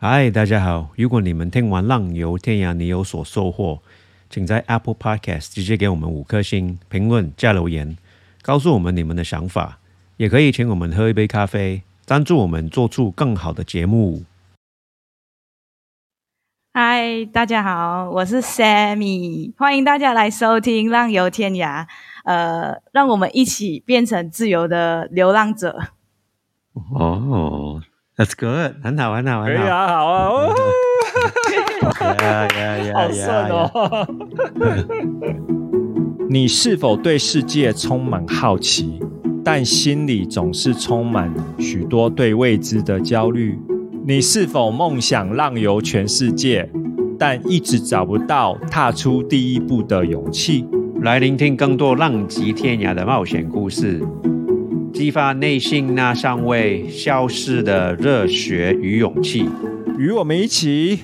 嗨，大家好！如果你们听完《浪游天涯》，你有所收获，请在 Apple Podcast 直接给我们五颗星评论加留言，告诉我们你们的想法。也可以请我们喝一杯咖啡，赞助我们做出更好的节目。嗨，大家好，我是 Sammy，欢迎大家来收听《浪游天涯》。呃，让我们一起变成自由的流浪者。哦，That's good，很好，很好，很好。啊，好啊，哦好顺哦。你是否对世界充满好奇，但心里总是充满许多对未知的焦虑？你是否梦想浪游全世界，但一直找不到踏出第一步的勇气？来聆听更多浪迹天涯的冒险故事，激发内心那尚未消逝的热血与勇气。与我们一起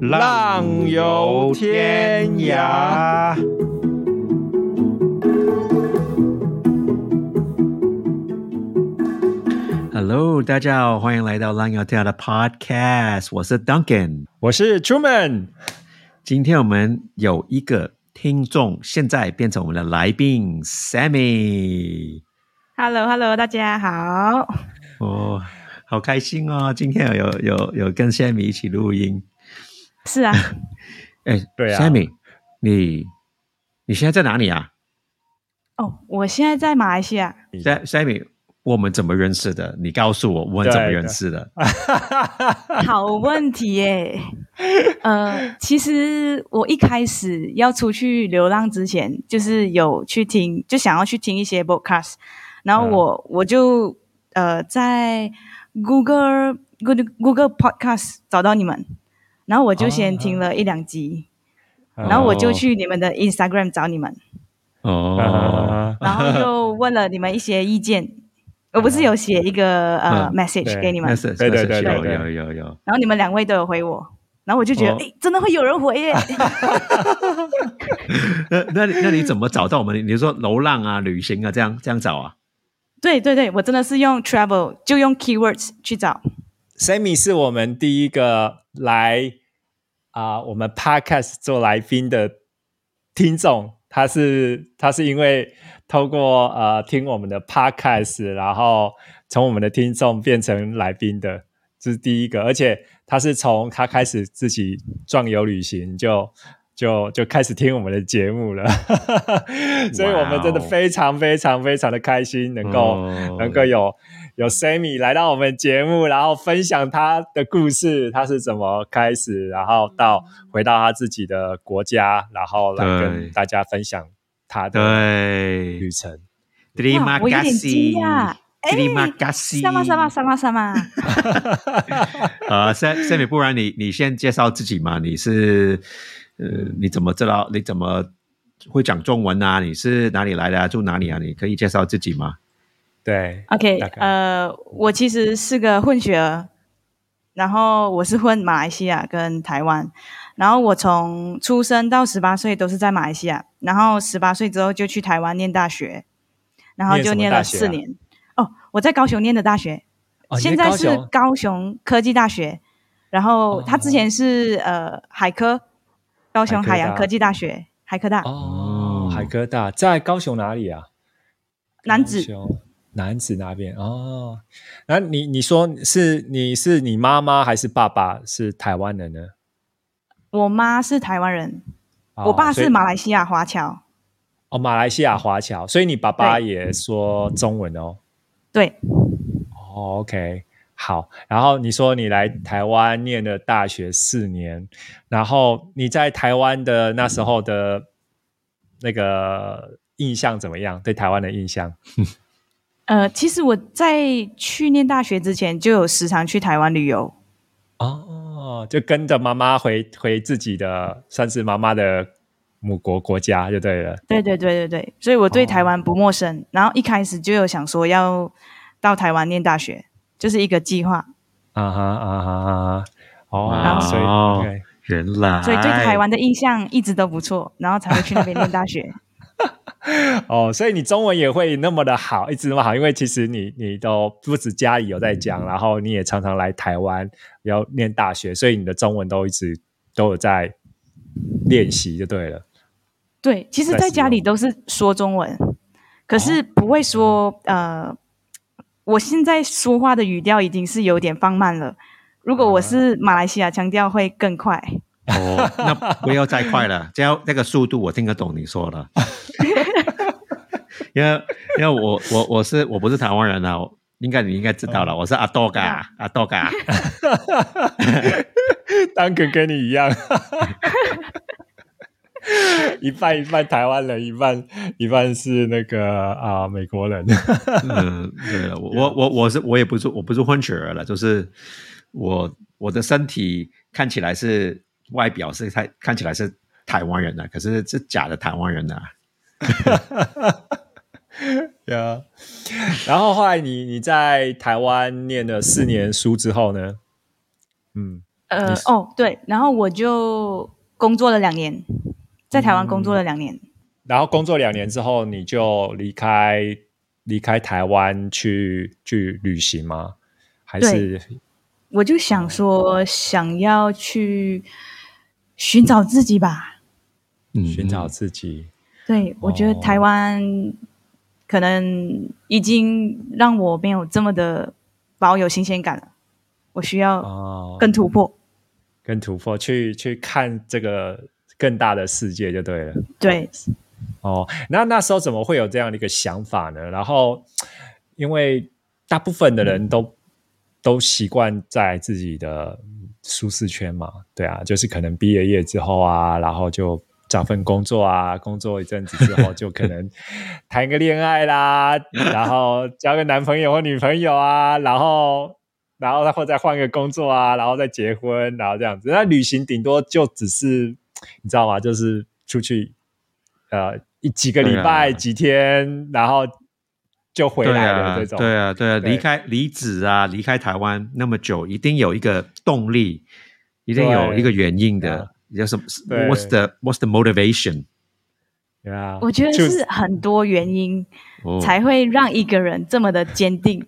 浪游天涯。Hello，大家好，欢迎来到浪游天涯的 Podcast，我是 Duncan。我是 Truman，今天我们有一个听众，现在变成我们的来宾 Sammy。Hello，Hello，大家好。哦，好开心哦！今天有有有跟 Sammy 一起录音。是啊，哎，对啊，Sammy，你你现在在哪里啊？哦，我现在在马来西亚。Sa- Sammy，我们怎么认识的？你告诉我，我们怎么对认识的？好问题耶。呃，其实我一开始要出去流浪之前，就是有去听，就想要去听一些 podcast，然后我、我就呃在 Google Google Google Podcast 找到你们，然后我就先听了一两集，然后我就去你们的 Instagram 找你们，哦，啊 然后就问了你们一些意见。我不是有写一个呃嗯 message 给你们对对对有对有有有。然后你们两位都有回我，然后我就觉得，哦哎、真的会有人回耶！那那你那你怎么找到我们？你说流浪啊、旅行啊，这样这样找啊？对对对，我真的是用 travel 就用 keywords 去找。Sammy 是我们第一个来啊、我们 Podcast 做来宾的听众，他是他是因为透过呃听我们的 Podcast，然后从我们的听众变成来宾的，这是第一个，而且他是从他开始自己壮游旅行就。就就开始听我们的节目了，所以我们真的非常非常非常的开心，能够、哦能够有有 Sammy 来到我们节目，然后分享他的故事，他是怎么开始，然后到回到他自己的国家，然后来跟大家分享他的旅程。，Terima 我有点惊讶。Terima kasih。什么什么什么什么？呃，Sam Sammy，不然你你先介绍自己嘛？你是呃，你怎么知道？你怎么会讲中文啊？你是哪里来的、啊？住哪里啊？你可以介绍自己吗？对 OK，呃，我其实是个混血儿，然后我是混马来西亚跟台湾，然后我从出生到十八岁都是在马来西亚，然后十八岁之后就去台湾念大学，然后就念了四年。哦，我在高雄念的大学，哦现在是高雄高雄科技大学，然后他之前是、呃海科，高雄海洋科技大学，海科大、哦，海科大。在高雄哪里啊？男子。男子那边。哦。那你你说是你是你妈妈还是爸爸是台湾人呢？我妈是台湾人，哦我爸是马来西亚华侨。哦，马来西亚华侨，所以你爸爸也说中文哦。对，哦，OK，好。然后你说你来台湾念了大学四年，然后你在台湾的那时候的那个印象怎么样？对台湾的印象？呃，其实我在去念大学之前就有时常去台湾旅游。哦，就跟着妈妈回回自己的算是妈妈的母国国家就对了。对对对对对，所以我对哦台湾不陌生。然后一开始就有想说要到台湾念大学，就是一个计划。啊哈啊哈啊哈，哦，原来，所以对台湾的印象一直都不错，然后才会去那边念大学。哦，所以你中文也会那么的好，一直那么好，因为其实你你都不止家里有在讲，然后你也常常来台湾要念大学，所以你的中文都一直都有在练习，就对了。对，其实在家里都是说中文，可是不会说呃，我现在说话的语调已经是有点放慢了。如果我是马来西亚腔调，会更快。哦，那不要再快了，这样那个速度我听得懂你说的。因为因为我我我是我不是台湾人啊，应该你应该知道了，我是阿多嘎阿多嘎，当哥跟你一样，一半一半台湾人，一半一半是那个啊美国人。嗯，对了，我我我我是我也不是我不是混血儿了，就是我我的身体看起来是外表是太看起来是台湾人的，可是是假的台湾人啊。呀，然后后来你你在台湾念了四年书之后呢？嗯，呃，哦，对，然后我就工作了两年，在台湾工作了两年，然后工作两年之后，你就离开离开台湾去去旅行吗？还是我就想说，想要去寻找自己吧，嗯，寻找自己。对，我觉得台湾。可能已经让我没有这么的保有新鲜感了，我需要更突破，更突破去去看这个更大的世界就对了。对，哦，那那时候怎么会有这样的一个想法呢？然后，因为大部分的人都都习惯在自己的舒适圈嘛，对啊，就是可能毕了业之后啊，然后就。找份工作啊，工作一阵子之后，就可能谈个恋爱啦，然后交个男朋友或女朋友啊，然后，然后或再换个工作啊，然后再结婚，然后这样子。那旅行顶多就只是，你知道吗？就是出去，呃，一几个礼拜、几天，然后就回来了这种。对啊，对啊，离开离职啊，离开台湾那么久，一定有一个动力，一定有一个原因的。有什么？What's the What's the motivation？对啊，我觉得是很多原因才会让一个人这么的坚定。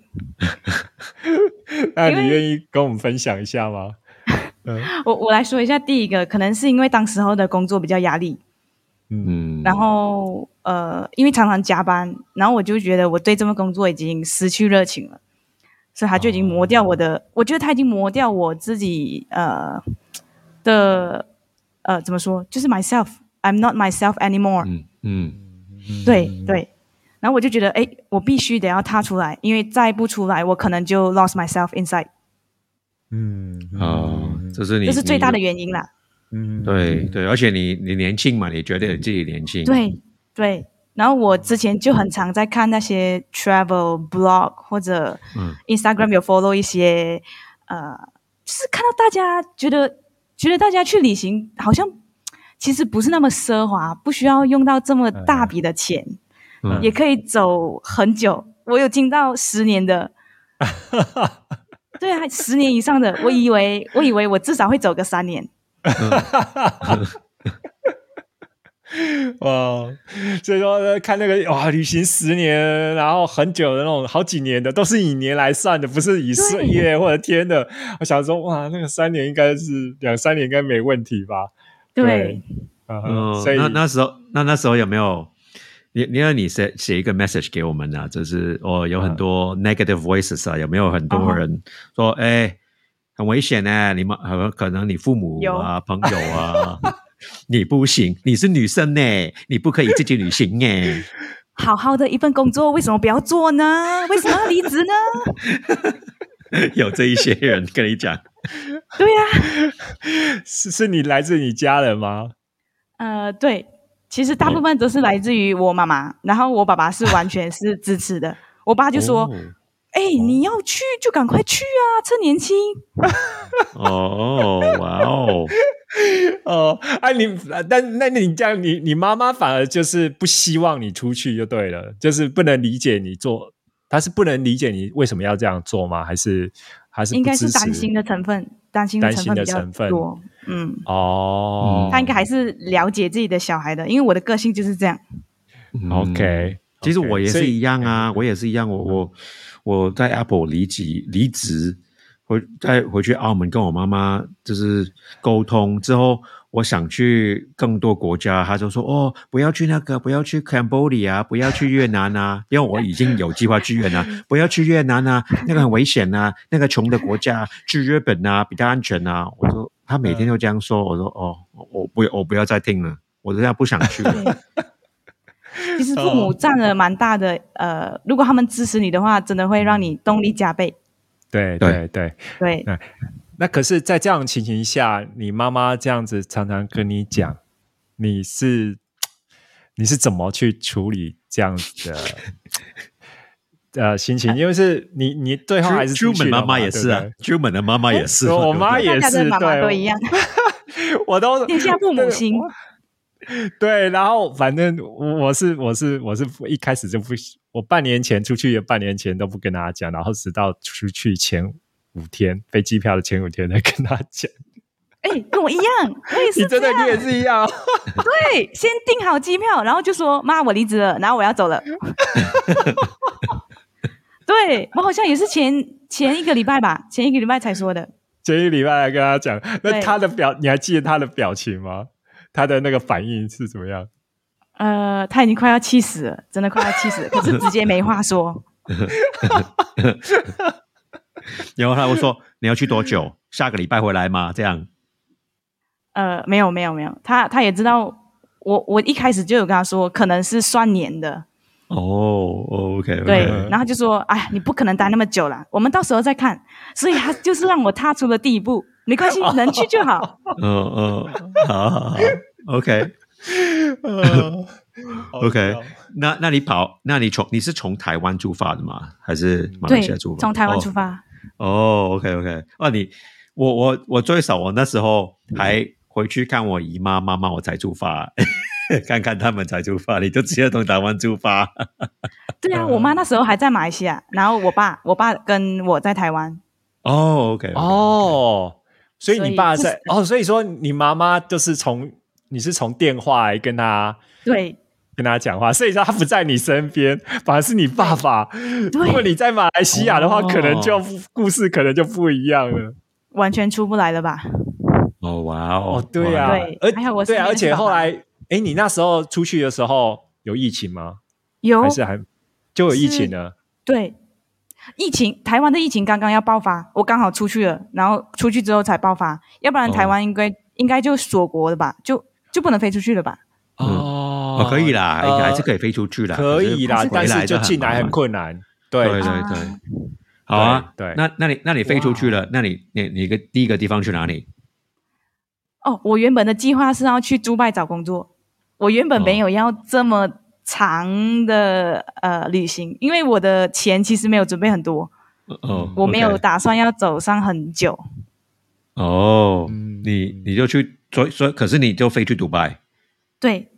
那你愿意跟我们分享一下吗？我我来说一下，第一个可能是因为当时候的工作比较压力，嗯，然后呃，因为常常加班，然后我就觉得我对这份工作已经失去热情了，所以他就已经磨掉我的，我觉得他已经磨掉我自己呃的。呃，怎么说？就是 myself，I'm not myself anymore。嗯嗯，对对。然后我就觉得，哎，我必须得要踏出来，因为再不出来，我可能就 lost myself inside。嗯哦，这是你这是最大的原因啦。嗯，对对，而且你你年轻嘛，你觉得你自己年轻。对对。然后我之前就很常在看那些 travel blog 或者 Instagram 有 follow 一些，呃，就是看到大家觉得。觉得大家去旅行好像其实不是那么奢华，不需要用到这么大笔的钱，也可以走很久。我有听到十年的，对啊，十年以上的。我以为我以为我至少会走个三年。哇，所以说看那个哇，旅行十年，然后很久的那种，好几年的，都是以年来算的，不是以岁月或者天的。我想说，哇，那个三年应该是两三年，应该没问题吧？对，嗯，所以那那时候，那那时候有没有你？你要你写写一个 message 给我们呢？就是哦，有很多 negative voices 啊，有没有很多人说，哎，很危险呢？你们可能你父母啊，朋友啊。你不行，你是女生呢，你不可以自己旅行哎。好好的一份工作，为什么不要做呢？为什么要离职呢？有这一些人跟你讲，对呀，是是你来自你家人吗？呃，对，其实大部分都是来自于我妈妈，然后我爸爸是完全是支持的。我爸就说：“哎，你要去就赶快去啊，趁年轻。”哦，哇哦。哦，哎，你但那你这样，你你妈妈反而就是不希望你出去就对了，就是不能理解你做，她是不能理解你为什么要这样做吗？还是还是应该是担心的成分，担心的成分比较多。嗯，哦，他应该还是了解自己的小孩的，因为我的个性就是这样。嗯 OK，其实我也是一样啊，我也是一样，我我我在 Apple 离职离职，回再回去澳门跟我妈妈就是沟通之后，我想去更多国家，她就说哦，不要去那个，不要去 Cambodia，不要去越南啊，因为我已经有计划去越南，不要去越南啊，那个很危险啊，那个穷的国家，去日本啊比较安全啊。我说他每天都这样说，我说哦，我不我不要再听了，我现在不想去了。其实父母占了蛮大的，呃，如果他们支持你的话，真的会让你动力加倍。对对对对。对，那可是，在这样的情形下，你妈妈这样子常常跟你讲，你是 你是怎么去处理这样子的 呃心情？因为是你你最后还是出去 Truman 妈妈也是啊对不，Truman 的妈妈也是，我妈也是，对都一样，我都 天下父母心。对，然后反正我我是我是我是一开始就不，我半年前出去，半年前都不跟大家讲，然后直到出去前五天飞机票的前五天才跟他讲。哎、跟我一样，我也是你真的你也是一样，对，先订好机票，然后就说妈，我离职了，然后我要走了。对我好像也是前前一个礼拜吧，前一个礼拜才说的。前一个礼拜来跟他讲，那他的表你还记得他的表情吗？他的那个反应是怎么样？呃，他已经快要气死了，真的快要气死了，可是直接没话说。然后他会说你要去多久？下个礼拜回来吗？这样呃，没有没有没有，他他也知道我我一开始就有跟他说，可能是算年的，哦，OK，对，然后就说，哎，你不可能待那么久了，我们到时候再看。所以他就是让我踏出了第一步，没关系，能去就好。嗯嗯，好好好，OK 呃 OK，那那你跑，那你从你是从台湾出发的吗？还是马来西亚出，发？从台湾出发。哦，OK OK，哦，你我我我最少我那时候还回去看我姨妈妈妈，我才出发，看看他们才出发，你就直接从台湾出发。对啊，我妈那时候还在马来西亚，然后我爸我爸跟我在台湾。哦，OK，哦，所以你爸所以在哦，所以说你妈妈就是从你是从电话来跟他对跟他讲话，所以说他不在你身边，反而是你爸爸。如果你在马来西亚的话，哦可能就故事可能就不一样了。完全出不来了吧？哦，哇哦哦，，对呀、哇对而还有我对啊，而且后来，哎，你那时候出去的时候有疫情吗？有还是还就有疫情了？对疫情，台湾的疫情刚刚要爆发，我刚好出去了，然后出去之后才爆发，要不然台湾应该、应该就锁国了吧？就就不能飞出去了吧？嗯。哦。哦，可以啦，呃还是可以飞出去的，可以啦，但是就进来很困难。烦对对对。好啊，对对。那那你那你飞出去了，那你你你个第一个地方去哪里？哦，我原本的计划是要去杜拜找工作，我原本没有要这么长的呃旅行，因为我的钱其实没有准备很多，哦，我没有打算要走上很久。哦，嗯你你就去，所以所以可是你就飞去迪拜，对，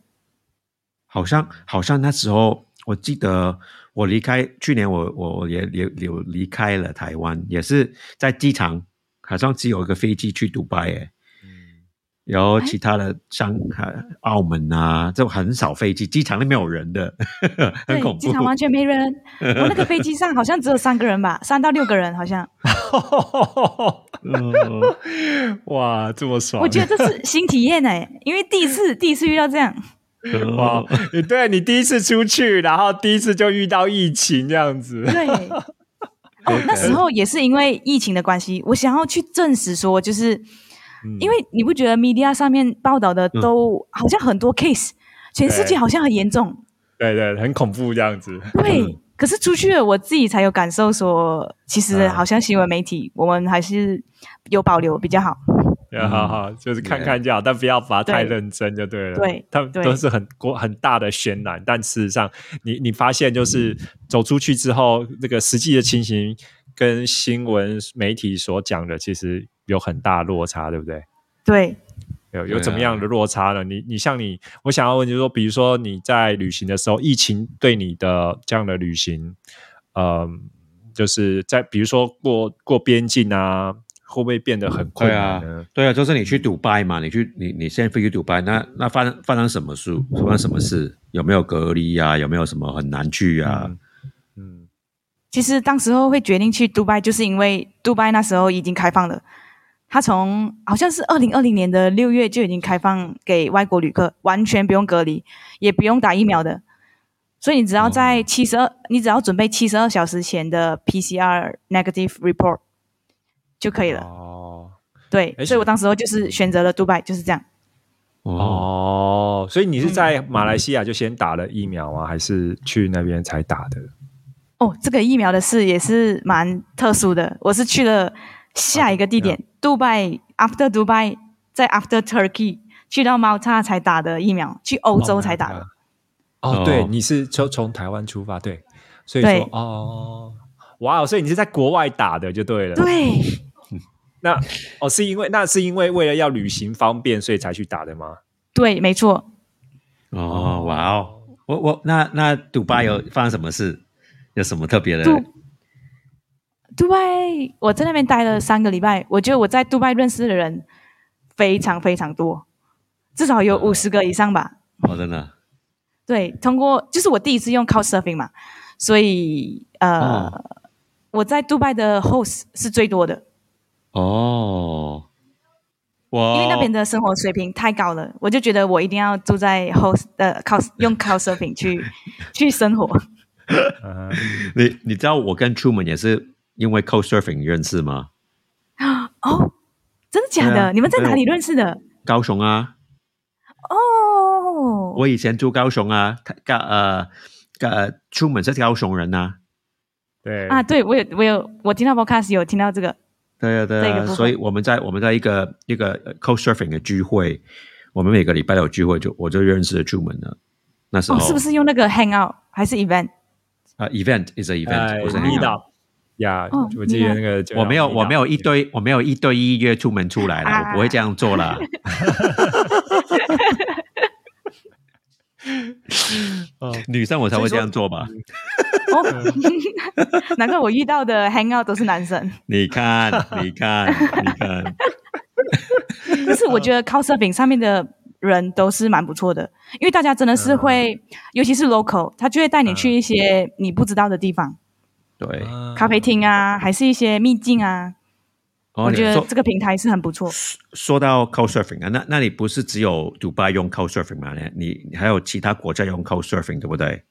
好像好像那时候我记得我离开去年我我也也有离开了台湾，也是在机场，好像只有一个飞机去迪拜诶，然后其他的上海、澳门啊，就很少飞机，机场里没有人的，很对，恐怖机场。完全没人。我那个飞机上好像只有三个人吧，三到六个人好像。嗯 哇，这么爽！我觉得这是新体验哎、因为第一次第一次遇到这样。哇，你对你第一次出去，然后第一次就遇到疫情这样子。对。哦，那时候也是因为疫情的关系，我想要去证实说，就是、嗯因为你不觉得 media 上面报道的都好像很多 case，、全世界好像很严重，对对，很恐怖这样子。对。可是出去了，我自己才有感受说，其实啊好像新闻媒体我们还是有保留比较好。要好好，就是看看就好，但不要把它太对认真就对了。对他们都是很过很大的渲染，但事实上，你你发现就是走出去之后，这个实际的情形跟新闻媒体所讲的，其实有很大落差，对不对？对，有有怎么样的落差呢？你你像你，我想要问就是说，比如说你在旅行的时候，疫情对你的这样的旅行，呃，就是在比如说过过边境啊，会不会变得很困难呢？，对啊，就是你去迪拜嘛，你去你你现在飞去迪拜，那那发生发生什么事？发生什么事？有没有隔离啊？有没有什么很难去啊？嗯嗯其实当时候会决定去杜拜，就是因为杜拜那时候已经开放了。它从好像是二零二零年的六月就已经开放给外国旅客，完全不用隔离，也不用打疫苗的。所以你只要在七十二，你只要准备七十二小时前的 PCR negative report 就可以了。哦对，所以我当时候就是选择了杜拜，就是这样。哦，哦，所以你是在马来西亚就先打了疫苗吗？还是去那边才打的？哦，这个疫苗的事也是蛮特殊的。我是去了下一个地点，杜拜，after 杜拜，再 after Turkey，去到 Malta 才打的疫苗，去欧洲才打的。哦，哦对，你是从从台湾出发，对，所以对说哦，哇哦，所以你是在国外打的就对了。对，那哦是因为那是因为为了要旅行方便，所以才去打的吗？对，没错。哦，哇哦，我我那那迪拜有发生什么事？有什么特别的？杜杜拜，我在那边待了三个礼拜，我觉得我在杜拜认识的人非常非常多，至少有五十个以上吧。哦，真的，对，通过就是我第一次用 Couchsurfing 嘛，所以呃，哦。我在杜拜的 host 是最多的，哦，哇，因为那边的生活水平太高了，我就觉得我一定要住在 host 呃 Couch 用 Couchsurfing 去去生活。嗯，你你知道我跟 Truman 也是因为 Co Surfing 认识吗？哦，真的假的？啊你们在哪里认识的？高雄啊，哦，我以前住高雄啊，他高呃呃，Truman 是高雄人呐、对啊，对我有我有我听到 podcast 有听到这个，对啊，对所以我们在我们在一个一个呃 Co Surfing 的聚会，我们每个礼拜都有聚会，就我就认识了 Truman 了。那时候、哦，是不是用那个 Hangout 还是 Event？啊、e v e n t is a event，、哎不是 hangout 呀哦，我记得那个我没有，我没有一堆，我没有一对一约出门出来了，啊我不会这样做啦。哦女生我才会这样做吧？哦，难怪我遇到的 Hangout 都是男生。你看，你看，你看，但是我觉得 Couchsurfing 上面的人都是蛮不错的，因为大家真的是会，尤其是 local，他就会带你去一些你不知道的地方，对。啊咖啡厅啊，还是一些秘境啊。哦我觉得说这个平台是很不错。说到 Couchsurfing 啊，那那你不是只有迪拜用 Couchsurfing 吗？你你还有其他国家用 Couchsurfing 对不对？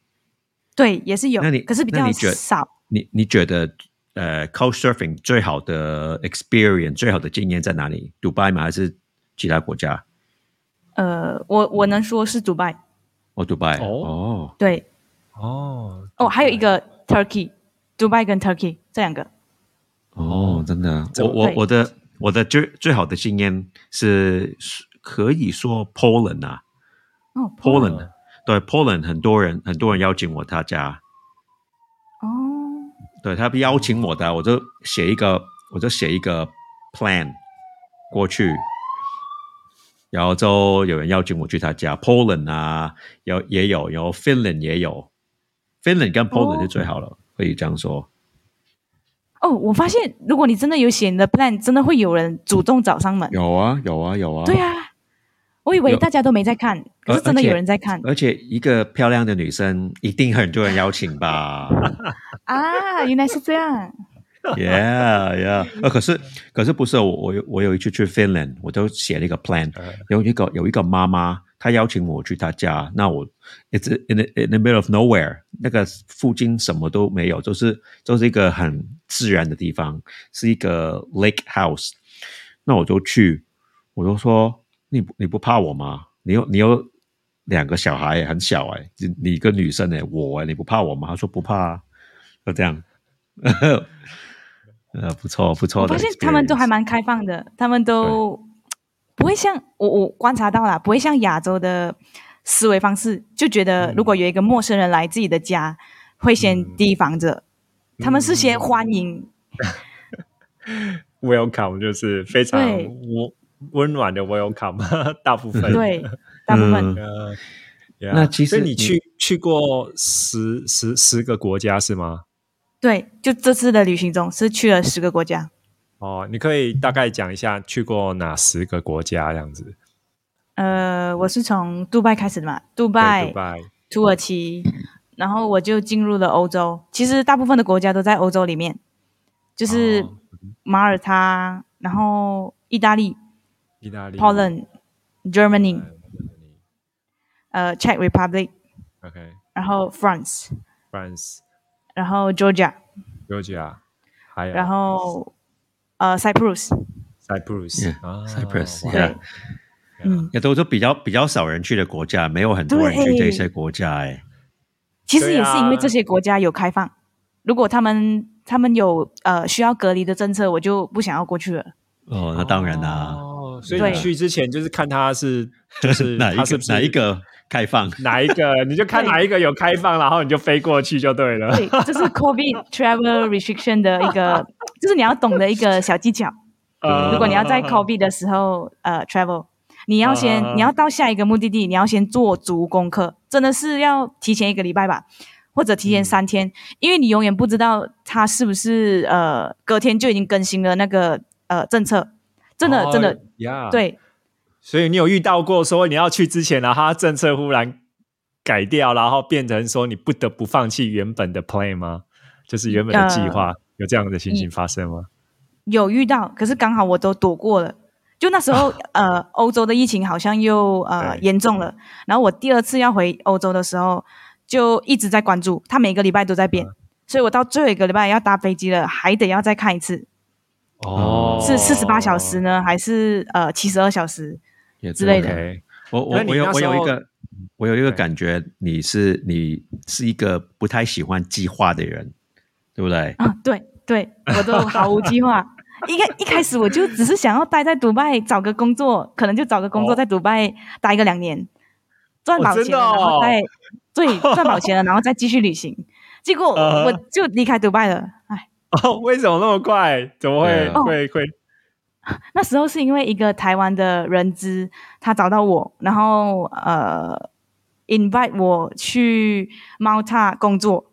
对，也是有那你，可是比较那你觉得少。你你觉得呃 Couchsurfing 最好的 experience 最好的经验在哪里？迪拜吗？还是其他国家？呃，我我能说是迪拜，哦，迪拜哦哦对，哦哦，还有一个 Turkey，迪拜跟 Turkey 这两个。哦，真的，我我我的我的最最好的经验是是可以说 Poland 啊。哦，Poland。对 Poland 很多人很多人邀请我他家，哦，对他邀请我的，我就写一个我就写一个 plan 过去，然后就有人邀请我去他家，Poland 啊，有也有，然后 Finland 也有，Finland 跟 Poland 哦是最好了，可以这样说。哦，我发现如果你真的有写你的 plan，真的会有人主动找上门。有啊，有啊，有啊。对啊，我以为大家都没在看，可是真的有人在看而且一个漂亮的女生，一定很多人邀请吧 啊！原来是这样。？Yeah, yeah。呃，可是可是不是我我有我有一次去 Finland，我都写了一个 plan，有一个有一个妈妈，她邀请我去他家，那我 it's in the, in the middle of nowhere，那个附近什么都没有，就是就是一个很自然的地方，是一个 lake house。那我就去，我就说你不你不怕我吗？你有你有两个小孩很小哎、你你一个女生哎、我哎、你不怕我吗？他说不怕啊，就这样。呃，不错不错的。我发现他们都还蛮开放的，他们都不会像我我观察到啦，不会像亚洲的思维方式，就觉得如果有一个陌生人来自己的家，会先提防着，他们是先欢迎。welcome 就是非常温温暖的 welcome，大部分。对，大部分、嗯。呃，yeah。那其实你去去过十十十个国家是吗？对，就这次的旅行中是去了十个国家。哦，你可以大概讲一下去过哪十个国家这样子？呃，我是从杜拜开始的嘛，杜拜、杜拜，土耳其，然后我就进入了欧洲。其实大部分的国家都在欧洲里面，就是哦马耳他，然后意大利、意大利、Poland、Germany、嗯呃 Czech Republic，OK、然后 France，France、然后 Georgia，Georgia，还有然后呃 Cyprus，Cyprus 啊 Cyprus，嗯，也都是比较比较少人去的国家，没有很多人去这些国家哎。其实也是因为啊这些国家有开放，如果他们他们有呃需要隔离的政策，我就不想要过去了。哦，那当然啦、哦，所以对。你去之前就是看他是 就是哪一个是是哪一个开放？哪一个，你就看哪一个有开放，然后你就飞过去就对了。对，这是 COVID travel restriction 的一个，就是你要懂的一个小技巧。呃如果你要在 COVID 的时候呃 travel，你要先、啊你要到下一个目的地，你要先做足功课，真的是要提前一个礼拜吧，或者提前嗯三天，因为你永远不知道它是不是呃隔天就已经更新了那个呃政策，真的、真的。对。所以你有遇到过说你要去之前，然后他政策忽然改掉，然后变成说你不得不放弃原本的 plan 吗？就是原本的计划，有这样的情形发生吗？有遇到，可是刚好我都躲过了。就那时候，呃，欧洲的疫情好像又呃对严重了。然后我第二次要回欧洲的时候，就一直在关注，它每个礼拜都在变，所以我到最后一个礼拜要搭飞机了，还得要再看一次，哦，是四十八小时呢，还是呃七十二小时？也之类的我我我有我有一个我有一个感觉，你是你是一个不太喜欢计划的人，对不对？啊，对对，我都毫无计划。一开一开始我就只是想要待在迪拜找个工作，可能就找个工作哦在迪拜待个两年，赚哦饱钱然后再 对赚饱钱了，然后再继续旅行。结果我就离开迪拜了，哎，哦，为什么那么快？怎么会啊会会？那时候是因为一个台湾的人资，他找到我，然后呃，invite 我去 Malta 工作，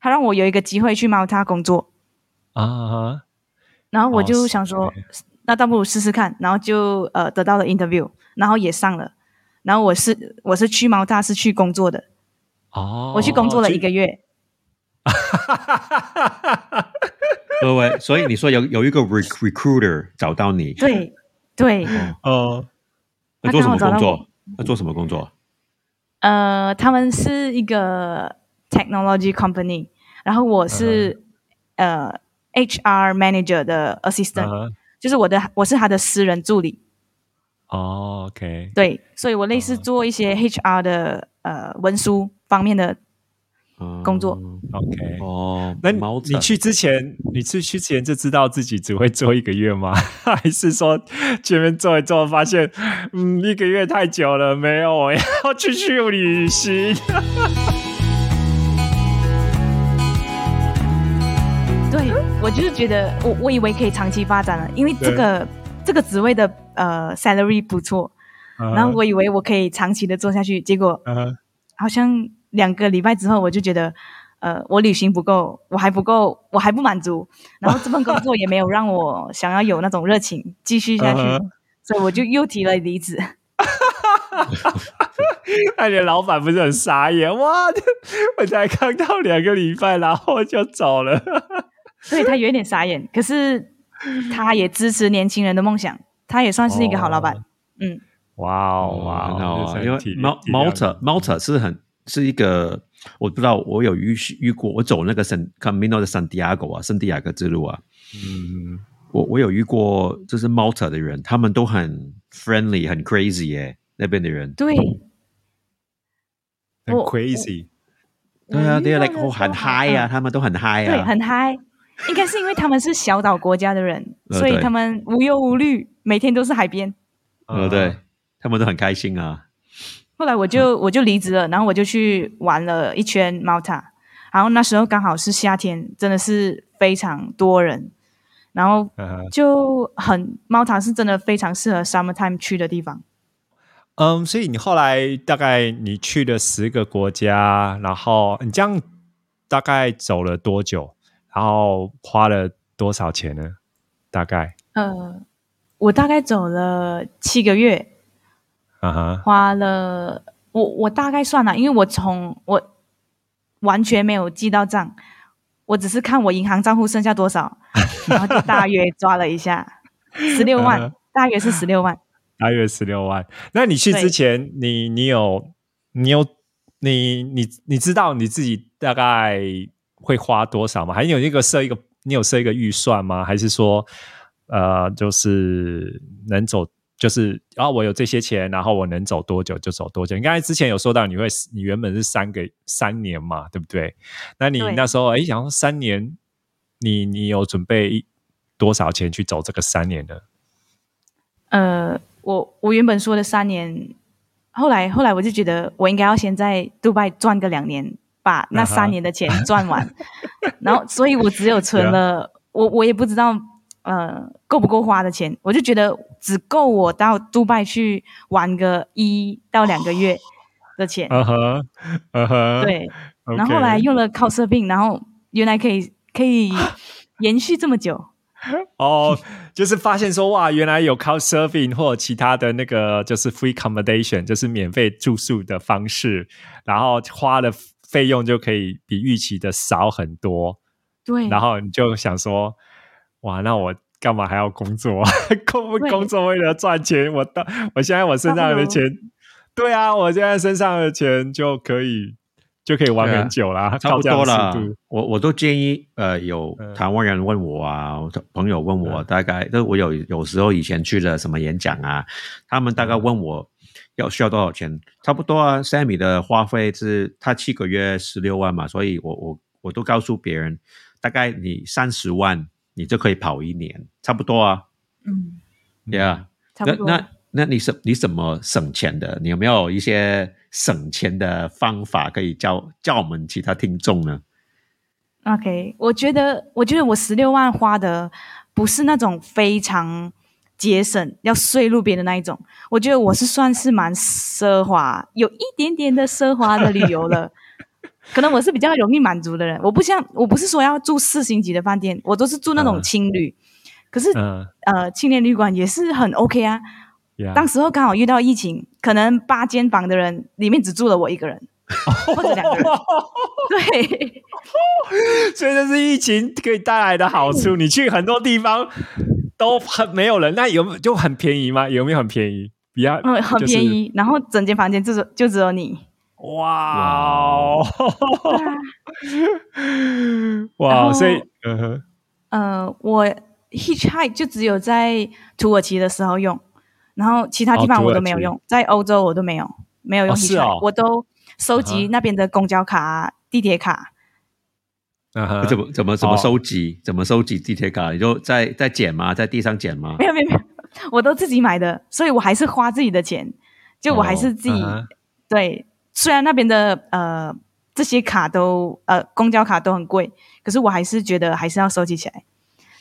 他让我有一个机会去 Malta 工作，啊哈，然后我哦就想说那倒不如试试看，然后就呃得到了 interview，然后也上了，然后我是我是去 Malta 是去工作的，哦，我去工作了一个月，各位，所以你说有有一个 rec recruiter 找到你，对对，哦，那做什么工作？那做什么工作？呃，他们是一个 technology company，然后我是、呃 HR manager 的 assistant，、啊就是我的我是他的私人助理，哦，OK，对，所以我类似做一些 HR 的呃文书方面的工作。嗯 OK，哦，那你你去之前，你去去之前就知道自己只会做一个月吗？还是说前面做一做，发现嗯一个月太久了，没有，我要 继续旅行。对我就是觉得我我以为可以长期发展了，因为这个这个职位的呃 salary 不错，然后我以为我可以长期的做下去，结果呃好像两个礼拜之后我就觉得。呃，我旅行不够，我还不够，我还不满足，然后这份工作也没有让我想要有那种热情继续下去所以我就又提了离职。那你的老板不是很傻眼？哇，我才刚到两个礼拜，然后就走了。所以他有一点傻眼，可是他也支持年轻人的梦想，他也算是一个好老板。哦嗯，哇哦哇哦，因为 Malta Malta 是很是一个，我不知道我有遇遇过，我走那个 San Camino 的 Santiago 啊，圣地亚哥之路啊，嗯，我我有遇过，就是 Malta 的人，他们都很 friendly，很 crazy 耶，那边的人。对，很 crazy。对啊，对啊我遇到，like 哦很 high 啊，嗯他们都很 high 对，啊，很嗨。应该是因为他们是小岛国家的人，呃所以他们无忧无虑，每天都是海边。呃，对，他们都很开心啊。后来我就我就离职了，然后我就去玩了一圈 Malta，然后那时候刚好是夏天，真的是非常多人，然后嗯就很 Malta 是真的非常适合 summertime 去的地方。嗯，所以你后来大概你去了十个国家，然后你这样大概走了多久？然后花了多少钱呢？大概呃，我大概走了七个月，啊哈，花了我我大概算了，因为我从我完全没有记到账，我只是看我银行账户剩下多少，然后就大约抓了一下，十六万嗯，大约是十六万。大约十六万。那你去之前，你你有你有你你你知道你自己大概会花多少吗？还有一个设一个你有设一个预算吗？还是说呃，就是能走？就是，然、后我有这些钱，然后我能走多久就走多久。你刚才之前有说到，你会，你原本是三个三年嘛，对不对？那你那时候，哎，想说三年，你你有准备多少钱去走这个三年的？呃，我我原本说的三年，后来后来我就觉得我应该要先在杜拜赚个两年，把那三年的钱赚完，然后所以我只有存了，我我也不知道呃够不够花的钱，我就觉得只够我到杜拜去玩个一到两个月的钱，嗯哼，嗯哼，对然后后来用了靠射病，然后原来可以可以延续这么久，哦，就是发现说哇，原来有 Couch Surfing 或其他的那个就是 free accommodation，就是免费住宿的方式，然后花的费用就可以比预期的少很多，对，然后你就想说，哇，那我干嘛还要工作？工不工作为了赚钱？我到我现在我身上的钱，对啊，我现在身上的钱就可以就可以玩很久啦，差不多了。我我都建议，呃，有嗯台湾人问我啊，朋友问我，嗯大概，就我有有时候以前去了什么演讲啊，他们大概问我要需要多少钱，差不多啊。Sammy 的花费是他七个月十六万嘛，所以我我我都告诉别人，大概你三十万你就可以跑一年，差不多啊。嗯不多。那那那你是你怎么省钱的？你有没有一些省钱的方法可以教教我们其他听众呢？OK，我觉得，我觉得我十六万花的不是那种非常节省要睡路边的那一种，我觉得我是算是蛮奢华，有一点点的奢华的旅游了。可能我是比较容易满足的人，我不像我不是说要住四星级的饭店，我都是住那种嗯青旅。可是、嗯，呃，青年旅馆也是很 OK 啊。当时候刚好遇到疫情，可能八间房的人里面只住了我一个人，或者两个人。对，所以这是疫情可以带来的好处。你去很多地方都很没有人，那有就很便宜吗？有没有很便宜？比较嗯，很就是便宜，然后整间房间就是就只有你。哇哦，对啊，哇！所以嗯哼，呃，我 hitchhike 就只有在土耳其的时候用，然后其他地方我都没有用，在欧洲我都没有没有用哦是 hitchhike，、哦我都收啊哈集那边的公交卡、地铁卡。嗯哼怎么怎么怎么哦收集？怎么收集地铁卡？你就在在捡吗？在地上捡吗没？有没有没有，我都自己买的，所以我还是花自己的钱，就我还是自己、对。虽然那边的呃这些卡都呃公交卡都很贵，可是我还是觉得还是要收集起来。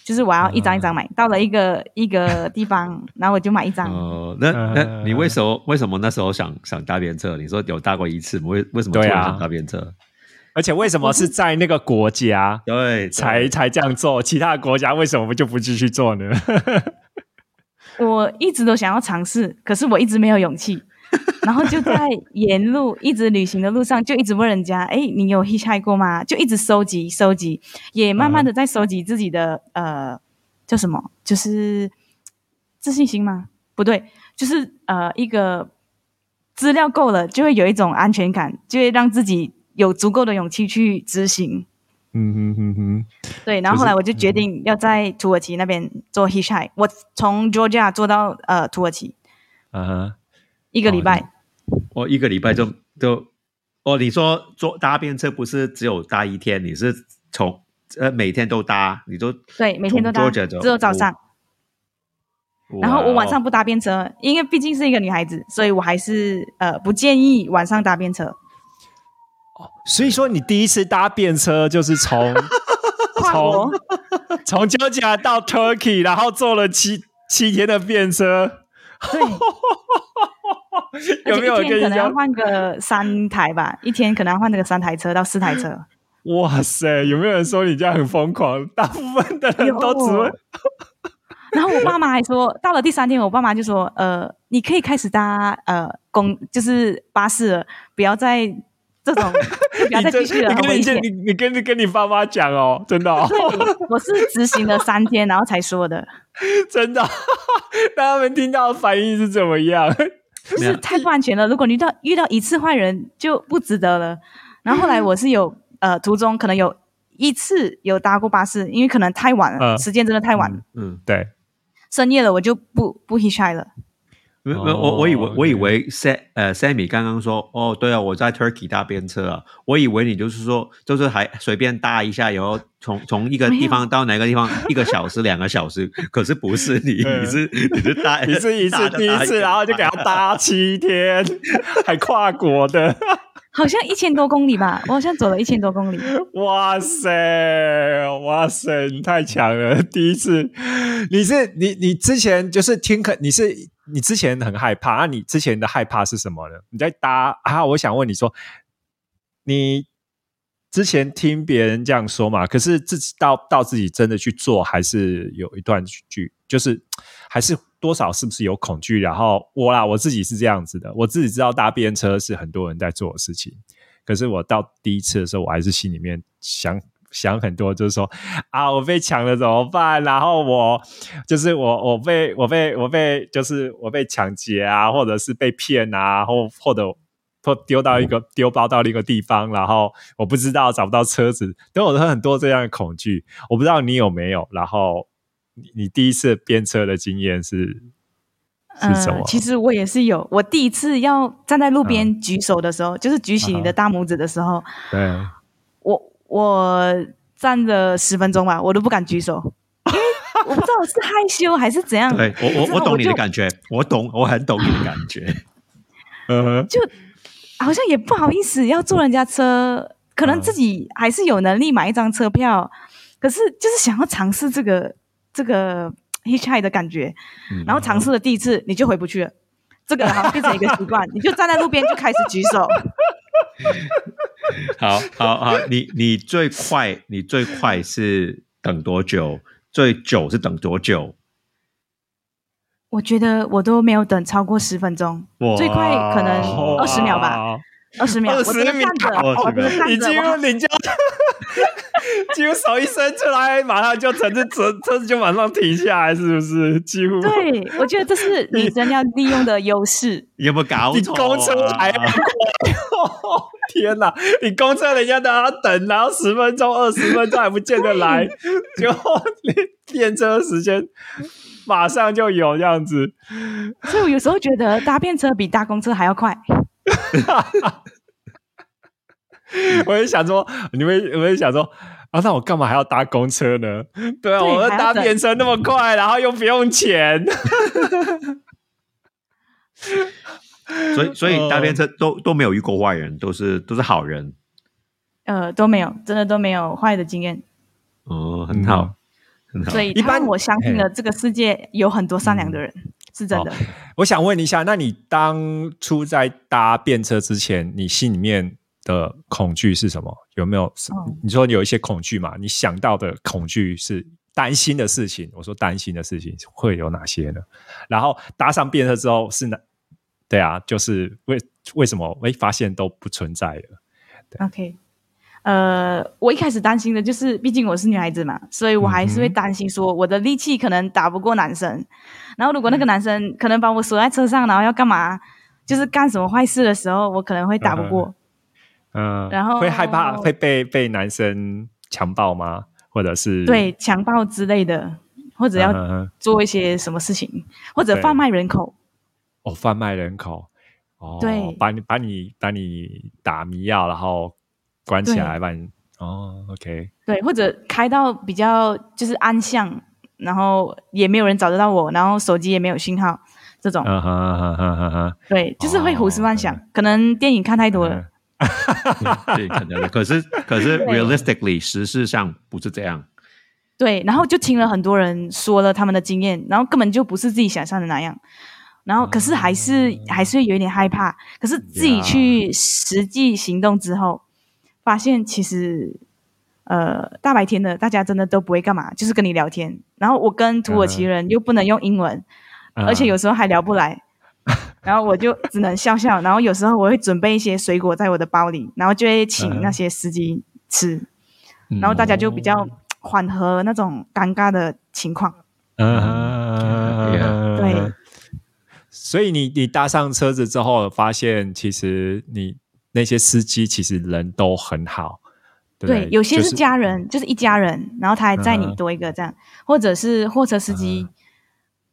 就是我要一张一张买，到了一个一个地方，然后我就买一张。哦，那嗯 那你为什么为什么那时候想想搭便车？你说有搭过一次，为为什么想搭便车？而且为什么是在那个国家对，才才这样做？其他的国家为什么就不继续做呢？我一直都想要尝试，可是我一直没有勇气。然后就在沿路一直旅行的路上，就一直问人家：“哎，你有 hitchhike 过吗？”就一直收集收集，也慢慢的在收集自己的、呃叫什么，就是自信心吗？不对，就是呃一个资料够了，就会有一种安全感，就会让自己有足够的勇气去执行。嗯哼哼哼，对，然后后来我就决定要在土耳其那边做 hitchhike，我从 Georgia 做到呃土耳其嗯哼，一个礼拜。我一个礼拜就就哦，你说坐搭便车不是只有搭一天，你是从呃每天都搭，你都对，每天都搭，只有早上。然后我晚上不搭便车，因为毕竟是一个女孩子，所以我还是呃不建议晚上搭便车。哦所以说你第一次搭便车就是从 跨国从 Georgia 到 Turkey，然后坐了七七天的便车，对，有没有一天可能要？换个三台吧？一天可能要换那个三台车到四台车。哇塞，有没有人说你这样很疯狂？大部分的人都只会然后我爸妈还说，到了第三天，我爸妈就说：“呃，你可以开始搭呃公，就是巴士了，不要再这种，不要再继续了，很危险。”你你跟你跟你爸妈讲哦，真的。我是执行了三天，然后才说的。真的？那他们听到反应是怎么样？就是太不安全了。如果你遇到遇到一次坏人，就不值得了。然后后来我是有呃途中可能有一次有搭过巴士，因为可能太晚了，时间真的太晚了。嗯，对，深夜了我就不不 hitch 了。我我我以为我以为 Sam 呃 Sammy 刚刚说哦对啊我在 Turkey 搭便车啊，我以为你就是说就是还随便搭一下，然后从 从一个地方到哪个地方一个小时 两个小时，可是不是你你是你是搭你是一次第一次，然后就给他搭七天，还跨国的。好像一千多公里吧，我好像走了一千多公里。哇塞，哇塞，你太强了！第一次，你是你你之前就是听可你是你之前很害怕，那你之前的害怕是什么呢？你在搭啊？我想问你说，你之前听别人这样说嘛？可是自己到到自己真的去做，还是有一段距，就是还是。多少是不是有恐惧？然后我啦，我自己是这样子的，我自己知道搭便车是很多人在做的事情。可是我到第一次的时候，我还是心里面想想很多，就是说啊，我被抢了怎么办？然后我就是我我被我被我被就是我被抢劫啊，或者是被骗啊，或或者或丢到一个丢包到另一个地方，然后我不知道找不到车子，都有很多这样的恐惧。我不知道你有没有，然后。你你第一次编车的经验是是什么？其实我也是有，我第一次要站在路边举手的时候，就是举起你的大拇指的时候，对，我我站了十分钟吧，我都不敢举手，因为我不知道我是害羞还是怎样。对我我我懂你的感觉，我懂，我很懂你的感觉。嗯，就好像也不好意思要坐人家车，可能自己还是有能力买一张车票，可是就是想要尝试这个。这个 hitchhike 的感觉，然后尝试了第一次，你就回不去了。这个好像变成一个习惯，你就站在路边就开始举手。好好好，你你最快，你最快是等多久？最久是等多久？我觉得我都没有等超过十分钟，最快可能二十秒吧。二十秒，二十秒，你几乎你就几乎手一伸出来，马上就车子车车子就马上停下来，是不是？几乎。对，我觉得这是 女生要利用的优势。有没有搞错？公车还快，天哪！你公车人家都要等，然后十分钟、二十分钟还不见得来，就你电车时间马上就有这样子。所以我有时候觉得搭便车比搭公车还要快。我也想说，你们我也想说啊，那我干嘛还要搭公车呢？对啊，我搭便车那么快，然后又不用钱。所以，所以搭便车都都没有遇过坏人，都是都是好人。呃，都没有，真的都没有坏的经验。哦，很好，很好。所以，一般我相信了这个世界有很多善良的人。是真的。我想问一下，那你当初在搭便车之前，你心里面的恐惧是什么？有没有？你说你有一些恐惧嘛？你想到的恐惧是担心的事情。我说担心的事情会有哪些呢？然后搭上便车之后是哪？对啊，就是为为什么？哎，发现都不存在了。OK。呃，我一开始担心的就是，毕竟我是女孩子嘛，所以我还是会担心说我的力气可能打不过男生。然后如果那个男生可能把我锁在车上，然后要干嘛，就是干什么坏事的时候，我可能会打不过。嗯，然后会害怕会被被男生强暴吗？或者是对强暴之类的，或者要做一些什么事情，或者贩卖人口。哦，贩卖人口。哦，对，把你把你把你打迷药，然后。关起来吧，哦，OK，对，或者开到比较就是暗巷，然后也没有人找得到我，然后手机也没有信号，这种，对，就是会胡思乱想，可能电影看太多了，对，可能，可是可是 realistically，实事上不是这样，对，然后就听了很多人说了他们的经验，然后根本就不是自己想象的那样，然后可是还是还是有一点害怕，可是自己去实际行动之后。发现其实呃，大白天的大家真的都不会干嘛，就是跟你聊天。然后我跟土耳其人又不能用英文，而且有时候还聊不来，然后我就只能笑笑。然后有时候我会准备一些水果在我的包里，然后就会请那些司机吃，然后大家就比较缓和那种尴尬的情况。嗯，对。所以你你搭上车子之后，发现其实你那些司机其实人都很好。对，有些是家人，就是一家人，然后他还载你多一个这样，或者是货车司机，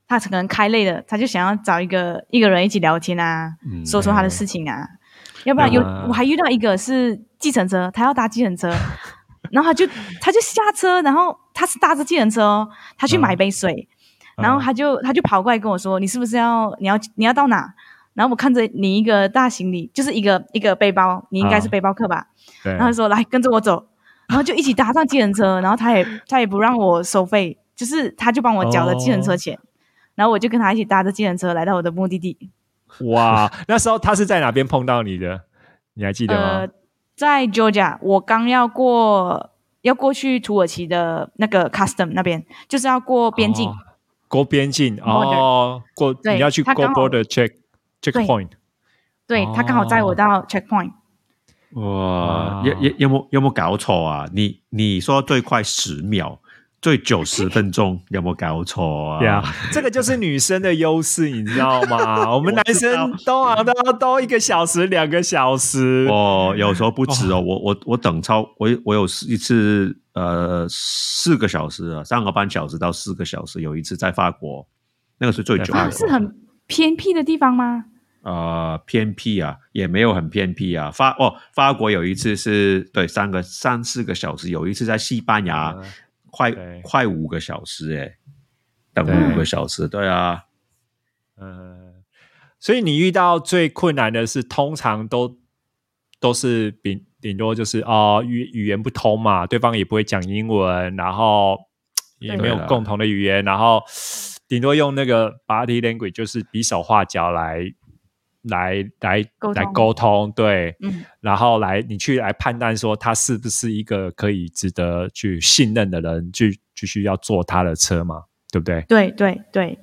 他可能开累了，他就想要找一个一个人一起聊天啊，说说他的事情啊，要不然有我还遇到一个是计程车，他要搭计程车，然后他就他就下车，然后他是搭着计程车哦，他去买杯水，然后他就他就跑过来跟我说，你是不是要你要你要到哪？然后我看着你一个大行李，就是一个一个背包，你应该是背包客吧？然后说来跟着我走，然后就一起搭上计程车，然后他也他也不让我收费，就是他就帮我缴了计程车钱，然后我就跟他一起搭着计程车来到我的目的地。哇，那时候他是在哪边碰到你的？你还记得吗？在 Georgia，我刚要过要过去土耳其的那个 custom 那边，就是要过边境，过边境哦，过你要去过 border check。checkpoint，对他刚好载我到 checkpoint。哇，有有有冇有冇搞错啊？你你说最快十秒，最久十分钟，有冇搞错啊？对啊，这个就是女生的优势，你知道吗？我们男生都啊都要都一个小时、两个小时哦，有时候不止哦。我我我等超我我有一次呃四个小时啊，三个半小时到四个小时，有一次在法国，那个是最久，是很。偏僻的地方吗？呃，偏僻啊，也没有很偏僻啊。法哦，法国有一次是对三个三四个小时，有一次在西班牙快快五个小时，哎，等五个小时，对啊，嗯，所以你遇到最困难的是，通常都都是顶顶多就是哦语语言不通嘛，对方也不会讲英文，然后也没有共同的语言，然后。顶多用那个 body language，就是比手画脚来来来来沟通，对，嗯，然后来你去来判断说他是不是一个可以值得去信任的人，去继续要坐他的车嘛，对不对？对对对，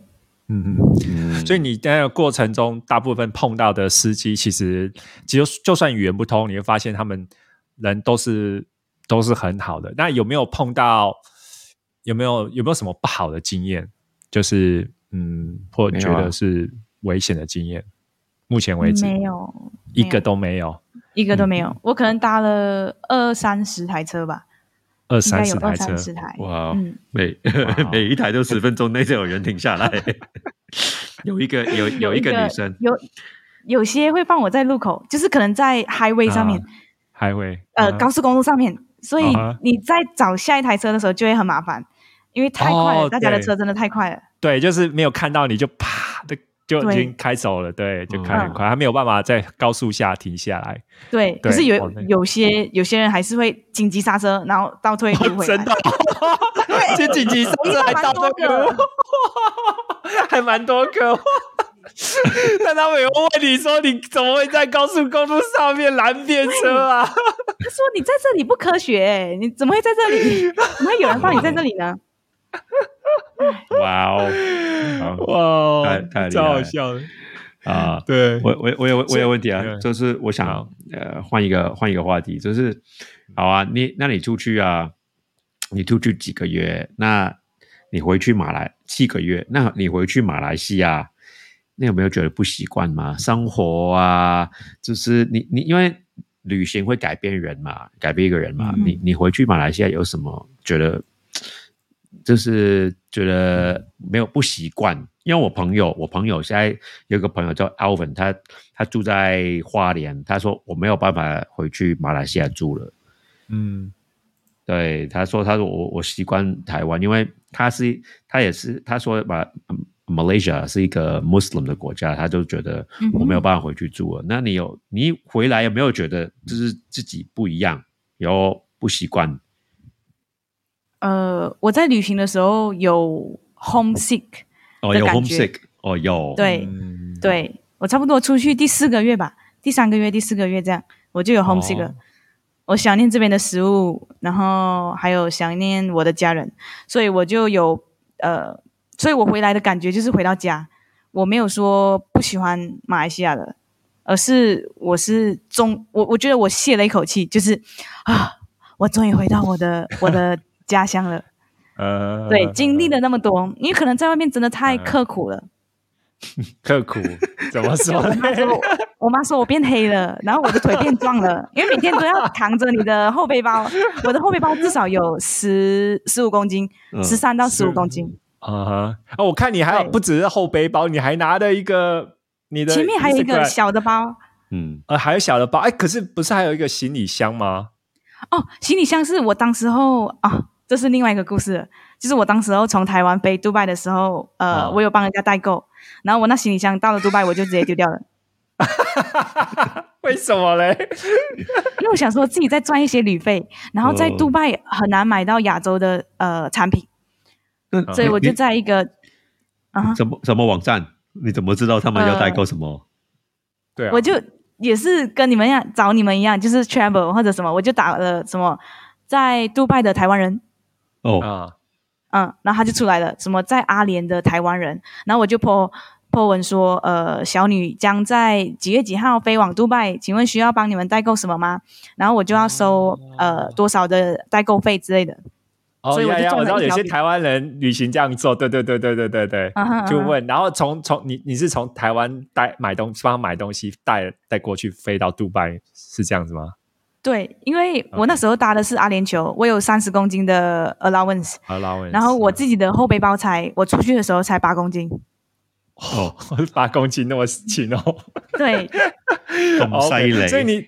嗯嗯，所以你在过程中大部分碰到的司机，其实就就算语言不通，你会发现他们人都是都是很好的。那有没有碰到有没有有没有什么不好的经验？就是嗯，或觉得是危险的经验，目前为止没有一个都没有，一个都没有。我可能搭了二三十台车吧，二三十台车，哇，每 每一台都十分钟内就有人停下来。有一个有有一个女生，有有些会放我在路口，就是可能在 highway 上面，highway 呃高速公路上面，所以你在找下一台车的时候就会很麻烦。因为太快了，大家的车真的太快了。对，就是没有看到你就啪的就已经开走了。对，就开很快，他没有办法在高速下停下来。对，可是有有些有些人还是会紧急刹车，然后倒退回来。真的，先紧急刹车还倒退，还蛮多个。但他们有问你说，你怎么会在高速公路上面拦便车啊？他说你在这里不科学，你怎么会在这里？怎么会有人放你在这里呢？哇哦，哇，太太好笑了啊！对我我我有我有问题啊，就是我想呃换一个换一个话题，就是好啊，你那你出去啊，你出去几个月？那你回去马来七个月？那你回去马来西亚，你有没有觉得不习惯吗？生活啊，就是你你因为旅行会改变人嘛，改变一个人嘛。你你回去马来西亚有什么觉得？就是觉得没有不习惯，因为我朋友，我朋友现在有个朋友叫 Alvin，他他住在花莲，他说我没有办法回去马来西亚住了。嗯，对，他说他说我我习惯台湾，因为他是他也是他说马 Malaysia 是一个 Muslim 的国家，他就觉得我没有办法回去住了。那你有你回来有没有觉得就是自己不一样，有不习惯？呃，我在旅行的时候有 homesick 哦，有 homesick 哦，有。对对，我差不多出去第四个月吧，第三个月、第四个月这样，我就有 homesick 了。我想念这边的食物，然后还有想念我的家人，所以我就有呃，所以我回来的感觉就是回到家，我没有说不喜欢马来西亚的，而是我是终我我觉得我泄了一口气，就是啊，我终于回到我的我的家乡了。呃，对，经历了那么多，你可能在外面真的太刻苦了。刻苦怎么说呢？我妈说，我妈说我变黑了，然后我的腿变壮了，因为每天都要扛着你的后背包，我的后背包至少有十十五公斤，嗯十三到十五公斤，啊哈！哦，我看你还有不只是后背包，你还拿了一个你的前面还有一个小的包。嗯，呃，还有小的包。哎，可是不是还有一个行李箱吗？哦，行李箱是我当时候啊，这是另外一个故事，就是我当时候从台湾飞杜拜的时候，呃，哦我有帮人家代购，然后我那行李箱到了杜拜，我就直接丢掉了，为什么嘞？因为我想说自己再赚一些旅费，然后在哦杜拜很难买到亚洲的呃产品，那所以我就在一个啊。什么什么网站？你怎么知道他们要代购什么？对啊，我就也是跟你们一样，找你们一样，就是 travel 或者什么，我就打了什么在杜拜的台湾人，哦，啊，嗯，然后他就出来了，什么在阿联的台湾人，然后我就 po po 文说，呃，小女将在几月几号飞往杜拜，请问需要帮你们代购什么吗？然后我就要收呃多少的代购费之类的，所以我就中我知道有些台湾人旅行这样做，对对对对对对对，就问，然后从从你你是从台湾带买东西，帮他买东西带带过去飞到杜拜，是这样子吗对，因为我那时候搭的是阿联酋，我有三十公斤的 allowance，？allowance，然后我自己的后背包才我出去的时候才八公斤，哦，八公斤那么轻哦，对。咁犀利，所以你，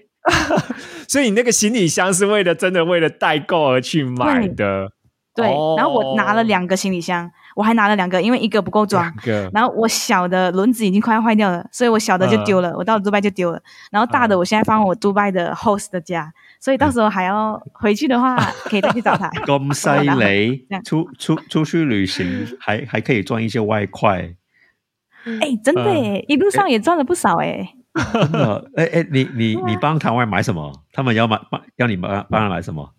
所以你那个行李箱是为了真的为了代购而去买的，对，哦然后我拿了两个行李箱，我还拿了两个，因为一个不够装然后我小的轮子已经快要坏掉了，所以我小的就丢了，我到了杜拜就丢了。然后大的我现在放我杜拜的 host 的家，所以到时候还要回去的话，可以再去找他。咁犀利，出出出去旅行还还可以赚一些外快，哎，真的耶，一路上也赚了不少哎。真的。哎哎，你你 你帮台湾人买什么？他们要买帮要你帮帮他买什么？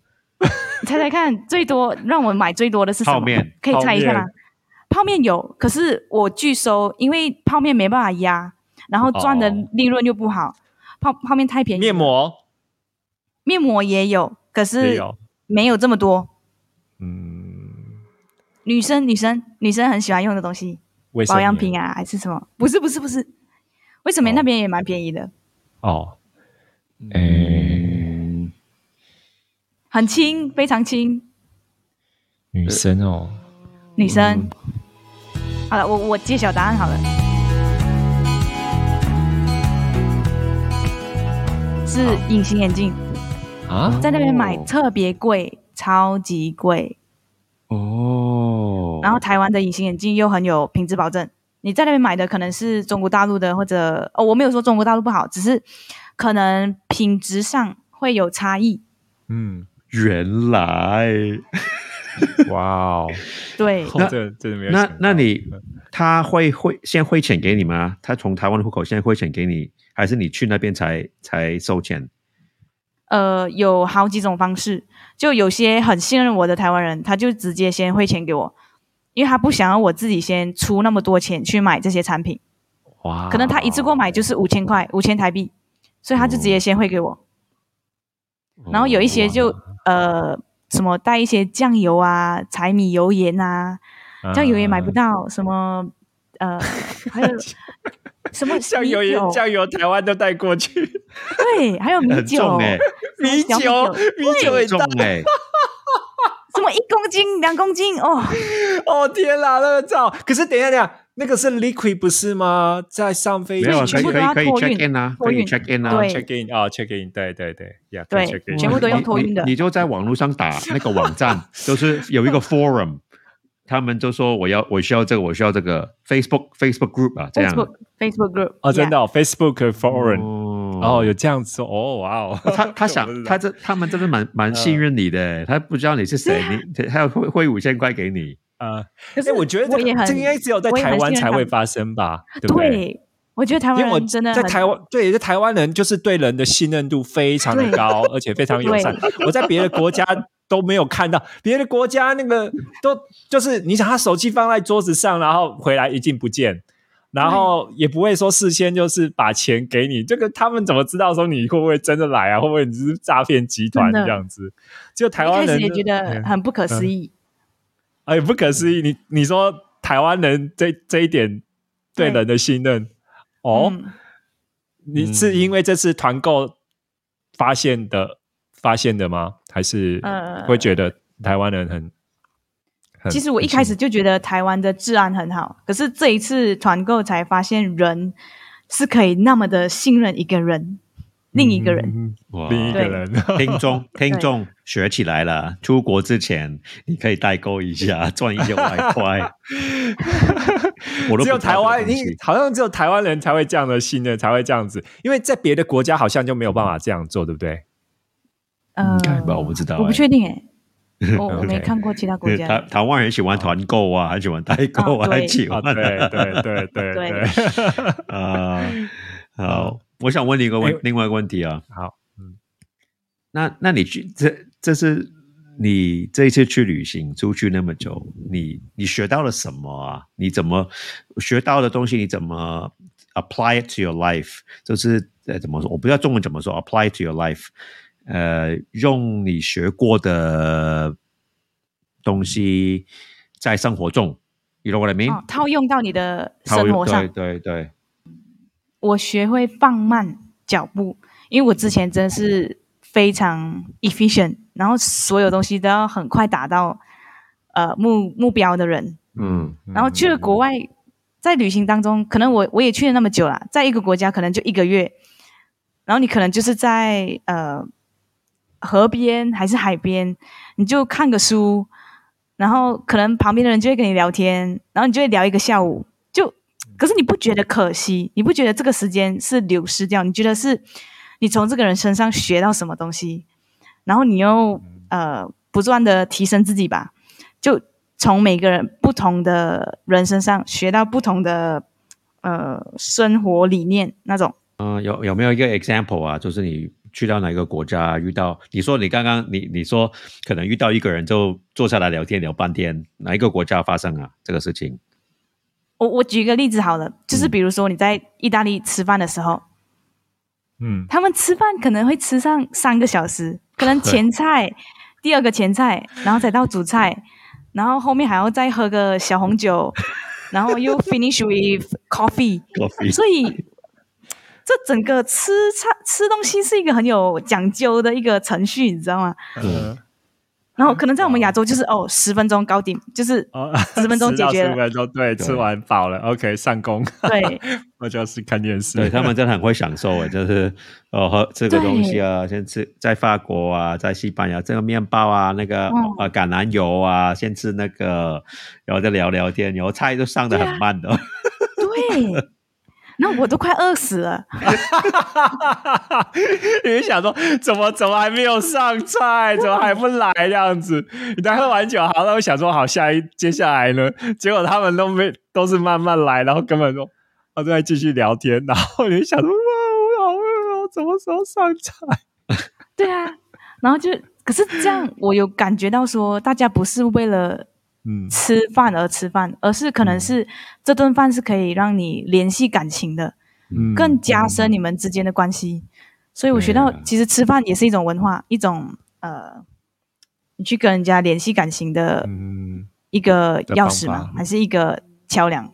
你猜猜看，最多让我买最多的是什么？泡面可以猜一下吗泡面？有，可是我拒收，因为泡面没办法压，然后赚的哦利润又不好。泡泡面太便宜，面膜面膜也有，可是有，没有这么多。嗯，女生女生女生很喜欢用的东西，保养品啊，还是什么？不是不是不是，卫生棉哦那边也蛮便宜的，哦，嗯，很轻，非常轻。女生哦，女生，好了，我我揭晓答案好了，是隐形眼镜，啊，在那边买哦。特别贵，超级贵。哦，然后台湾的隐形眼镜又很有品质保证，你在那边买的可能是中国大陆的，或者哦，我没有说中国大陆不好，只是可能品质上会有差异。嗯，原来 哇哦，对，那这真的没有那那你他会汇现在汇钱给你吗？他从台湾的户口现在汇钱给你，还是你去那边才才收钱？呃，有好几种方式，就有些很信任我的台湾人，他就直接先汇钱给我，因为他不想要我自己先出那么多钱去买这些产品，哇，可能他一次购买就是五千块，五千台币，所以他就直接先汇给我。然后有一些就呃什么带一些酱油啊、柴米油盐啊，酱油也买不到，什么呃 还有什么酱油米酒。盐酱油台湾都带过去，对，还有米很酒，重哎、米酒酒米酒也重带，哎、什么一公斤、两公斤哦，哦天啦，那个照，可是等一下等一下，那个是 liquid 不是吗？在上飞机。没有啊，可以全部都要可以可以托运。check in 啊，可以托运 check in 啊。check in 啊 check in 对对对呀，可 check in 全部都用你托运的。你，就在网络上打那个网站，就是有一个 forum，他们就说我要我需要这个，我需要这个 Facebook Facebook group 啊，这样。Facebook Facebook group 哦，真的 Facebook forum 哦。哦，有这样子哦，哇哦，他他想他这他们真的蛮蛮信任你的，他不知道你是谁，你他要汇汇五千块给你。呃，可是哎，我觉得这应该只有在台湾才会发生吧，对不对？对，我觉得台因为我湾人真的在台湾，对，在台湾人就是对人的信任度非常的高，而且非常友善。我在别的国家都没有看到，别的国家那个都就是你想他手机放在桌子上，然后回来一进不见，然后也不会说事先就是把钱给你，这个他们怎么知道说你会不会真的来啊？会不会你是诈骗集团这样子？就台湾人也觉得嗯很不可思议。哎，不可思议！你你说台湾人这这一点对对人的信任，哦，嗯你是因为这次团购发现的发现的吗？还是呃会觉得台湾人很？很其实我一开始就觉得台湾的治安很好，可是这一次团购才发现人是可以那么的信任一个人，另一个人。嗯另一个人，听众听众学起来了，出国之前你可以代购一下，赚一些外快。我只有台湾，你好像只有台湾人才会这样的信任，才会这样子，因为在别的国家好像就没有办法这样做，对不对？呃应该吧我不知道我不欸确定哎，我我没看过其他国家。台家。台湾人喜欢团购啊，还喜欢代购啊，啊对。啊，还喜欢对对对对对。对，啊。好，我想问你一个问哎另外一个问题啊，好，嗯那那你去这这是你这一次去旅行出去那么久，你你学到了什么啊？你怎么学到的东西？你怎么 apply it to your life？就是呃怎么说？我不知道中文怎么说，apply it to your life。呃，用你学过的东西在生活中，you know what I mean？、哦，套用到你的生活上，对对对，我学会放慢脚步，因为我之前真的是非常 efficient，然后所有东西都要很快达到呃目目标的人。嗯然后去了国外，在旅行当中，可能我我也去了那么久了，在一个国家可能就一个月，然后你可能就是在呃河边还是海边，你就看个书，然后可能旁边的人就会跟你聊天，然后你就会聊一个下午，就可是你不觉得可惜？你不觉得这个时间是流失掉？你觉得是你从这个人身上学到什么东西？然后你又呃不断的提升自己吧，就从每个人不同的人身上学到不同的呃生活理念那种。嗯，有有没有一个 example 啊？就是你去到哪个国家遇到，你说你刚刚你你说可能遇到一个人就坐下来聊天聊半天，哪一个国家发生啊这个事情？我我举一个例子好了，就是嗯比如说你在意大利吃饭的时候，嗯他们吃饭可能会吃上三个小时，可能前菜、第二个前菜，然后再到主菜，然后后面还要再喝个小红酒，然后又 finish with coffee。Coffee 所以这整个吃菜吃东西是一个很有讲究的一个程序，你知道吗？嗯然后可能在我们亚洲就是哦，十分钟搞定，就是哦，10分钟解决了。十分钟，对，吃完饱了，OK，上工，对。我就是看电视，对他们真的很会享受诶，就是哦喝这个东西啊，先吃在法国啊，在西班牙这个面包啊，那个、嗯。呃橄榄油啊，先吃那个，然后再聊聊天，然后菜都上的很慢的。对。那我都快饿死了，你就想说怎么怎么还没有上菜，怎么还不来这样子？你才喝完酒，好，那我想说好，下一接下来呢？结果他们都没都是慢慢来，然后根本说都在继续聊天，然后你就想说哇，我好饿哦，什么时候上菜？对啊。然后就，可是这样，我有感觉到说，大家不是为了嗯。吃饭而吃饭，而是可能是这顿饭是可以让你联系感情的，嗯。更加深你们之间的关系。所以我学到其实吃饭也是一种文化，一种呃，你去跟人家联系感情的嗯。一个钥匙嘛还是一个桥梁？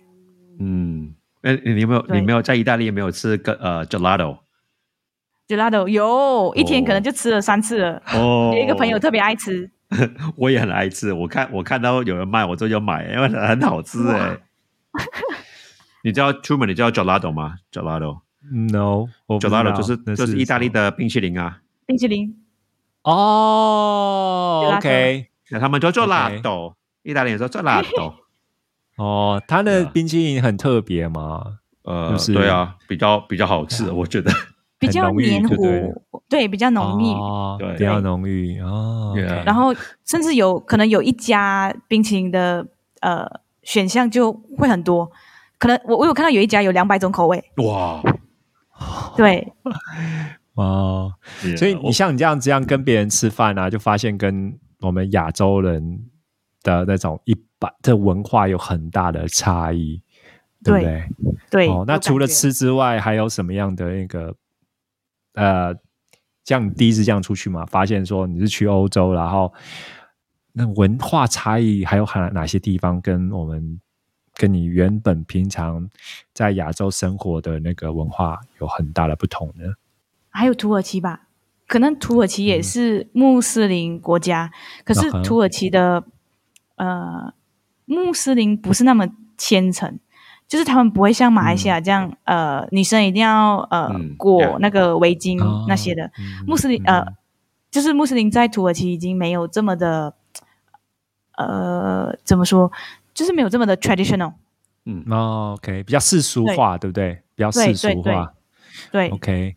嗯，哎，你有没有你没有在意大利有没有吃个呃 gelato？gelato 有一天可能就吃了三次了。哦，有一个朋友特别爱吃，我也很爱吃，我看我看到有人卖，我就要买，因为很好吃哎。你知道出门你知道 gelato 吗？知道 gelato 就是那就是意大利的冰淇淋啊，冰淇淋。哦 Gelato，OK。那他们就做 OK 辣豆，意大利人说做辣豆，哦，他的冰淇淋很特别吗？呃，就是？对啊，比较比较好吃，我觉得。比较黏糊，对，比较浓郁。哦对比较浓郁哦。Yeah OK 然后甚至有可能有一家冰淇淋的呃选项就会很多，可能我我有看到有一家有两百种口味，哇，对，哦，所以你像你这样这样跟别人吃饭啊，就发现跟我们亚洲人的那种一般的文化有很大的差异，对不对？对。哦，那除了吃之外，还有什么样的那个呃，像你第一次这样出去嘛，发现说你是去欧洲，然后那文化差异还有哪哪些地方跟我们跟你原本平常在亚洲生活的那个文化有很大的不同呢？还有土耳其吧，可能土耳其也是穆斯林国家，可是土耳其的呃穆斯林不是那么虔诚，就是他们不会像马来西亚这样，呃，女生一定要呃裹那个围巾那些的。穆斯林呃，就是穆斯林在土耳其已经没有这么的，呃，怎么说，就是没有这么的 traditional。嗯，OK，比较世俗化，对不对？比较世俗化。对，OK。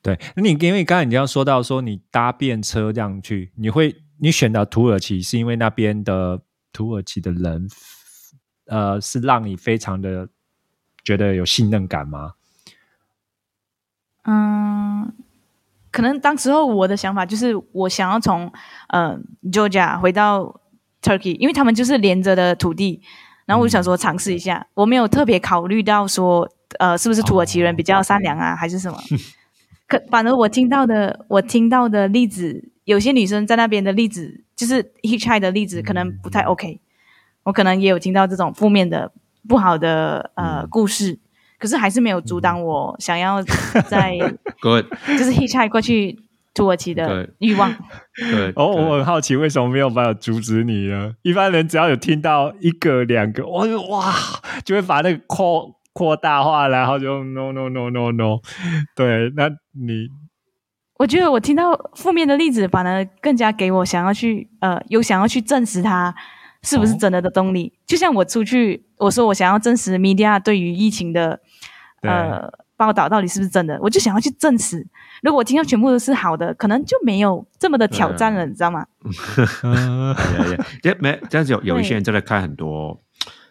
对，那你因为刚才你要说到说你搭便车这样去，你会你选到土耳其是因为那边的土耳其的人，呃，是让你非常的觉得有信任感吗？嗯，可能当时候我的想法就是我想要从呃 Georgia 回到 Turkey，因为他们就是连着的土地，然后我就想说尝试一下，我没有特别考虑到说呃是不是土耳其人比较善良啊，还是什么。可反而我听到的，我听到的例子，有些女生在那边的例子，就是 hitchhike 的例子，可能不太 OK。我可能也有听到这种负面的、不好的呃故事，可是还是没有阻挡我想要在 good 就是 hitchhike 过去土耳其的欲望。对，哦，我很好奇，为什么没有办法阻止你呢？一般人只要有听到一个、两个，哇哇，就会把那个 call。扩大化，然后就 no no no no no，对，那你，我觉得我听到负面的例子，反而更加给我想要去呃，有想要去证实它是不是真的的动力。就像我出去，我说我想要证实 media 对于疫情的呃报道到底是不是真的，我就想要去证实。如果我听到全部都是好的，可能就没有这么的挑战了，你知道吗？也没这样子有有一些人真的看很多。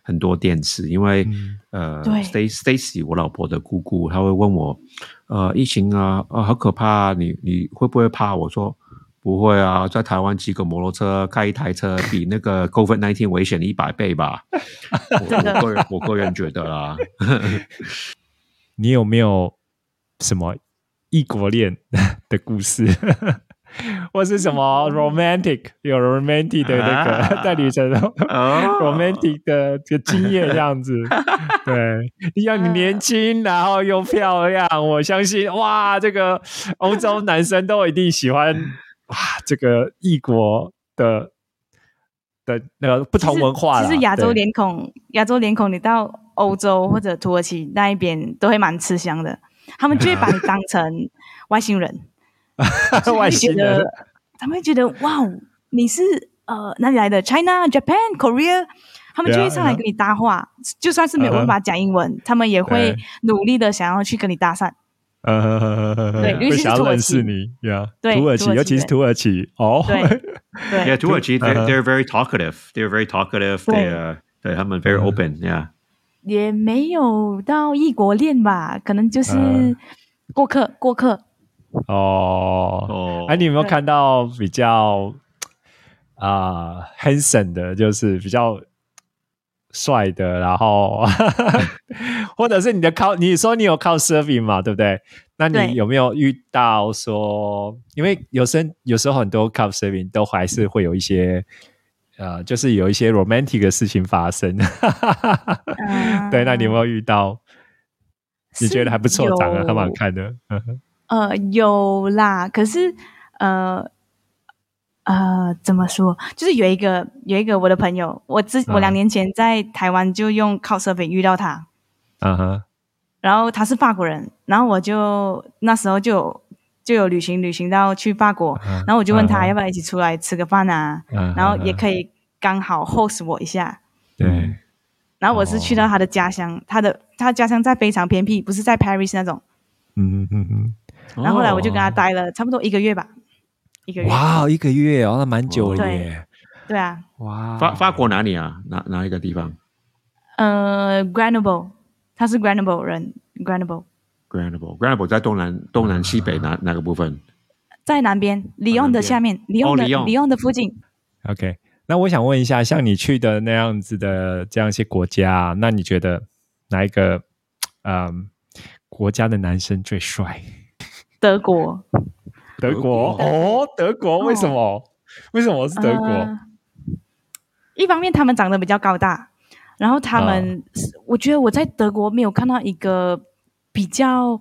很多电视，因为呃，Stacy，我老婆的姑姑，她会问我，呃，疫情啊，啊，好可怕，你你会不会怕？我说不会啊，在台湾骑个摩托车，开一台车，比那个 COVID nineteen 危险一百倍吧。我个人我个人觉得啦。你有没有什么异国恋的故事？或是什么 romantic 有 romantic 的那个在旅程中 romantic 的这个经验这样子，对，要你年轻然后又漂亮，我相信哇，这个欧洲男生都一定喜欢哇，这个异国的的那个不同文化，其实亚洲脸孔，亚洲脸孔，你到欧洲或者土耳其那一边都会蛮吃香的，他们就会把你当成外星人。外星人，他们会觉得哇，你是呃哪里来的？China、Japan、Korea，他们就会上来跟你搭话，就算是没有办法讲英文，他们也会努力的想要去跟你搭讪。对，尤其是土耳其，你呀，土耳其，尤其是土耳其，哦，对，对，土耳其，they they're very talkative，they're very talkative，they 对他们 very open，yeah，也没有到异国恋吧，可能就是过客，过客。哦哦，哎，你有没有看到比较啊 handsome 的，就是比较帅的，然后 或者是你的靠，你说你有靠 serving 嘛，对不对？那你有没有遇到说，因为有时有时候很多靠 serving 都还是会有一些呃，就是有一些 romantic 的事情发生。对，那你有没有遇到？你觉得还不错，长得还蛮好看的。呃，有啦，可是，呃，呃，怎么说？就是有一个有一个我的朋友，我之我两年前在台湾就用靠设备遇到他，嗯哼，然后他是法国人，然后我就那时候就有就有旅行旅行到去法国，然后我就问他要不要一起出来吃个饭啊，然后也可以刚好 host 我一下，对，然后我是去到他的家乡，他的他家乡在非常偏僻，不是在 Paris 那种，嗯嗯嗯嗯。然后后来我就跟他待了差不多一个月吧，一个月。哇，一个月哦，那蛮久了耶。对啊。哇，法法国哪里啊？哪哪一个地方？呃，Grenoble。他是 Grenoble 人，Grenoble Grenoble，Grenoble 在东南东南西北哪哪个部分？在南边，Lyon 的下面，Lyon 的 Lyon Lyon 的附近。OK，那我想问一下，像你去的那样子的这样一些国家啊，那你觉得哪一个嗯国家的男生最帅？德国，德国？德哦，德国为什么？为什么是德国？呃一方面他们长得比较高大，然后他们，我觉得我在德国没有看到一个比较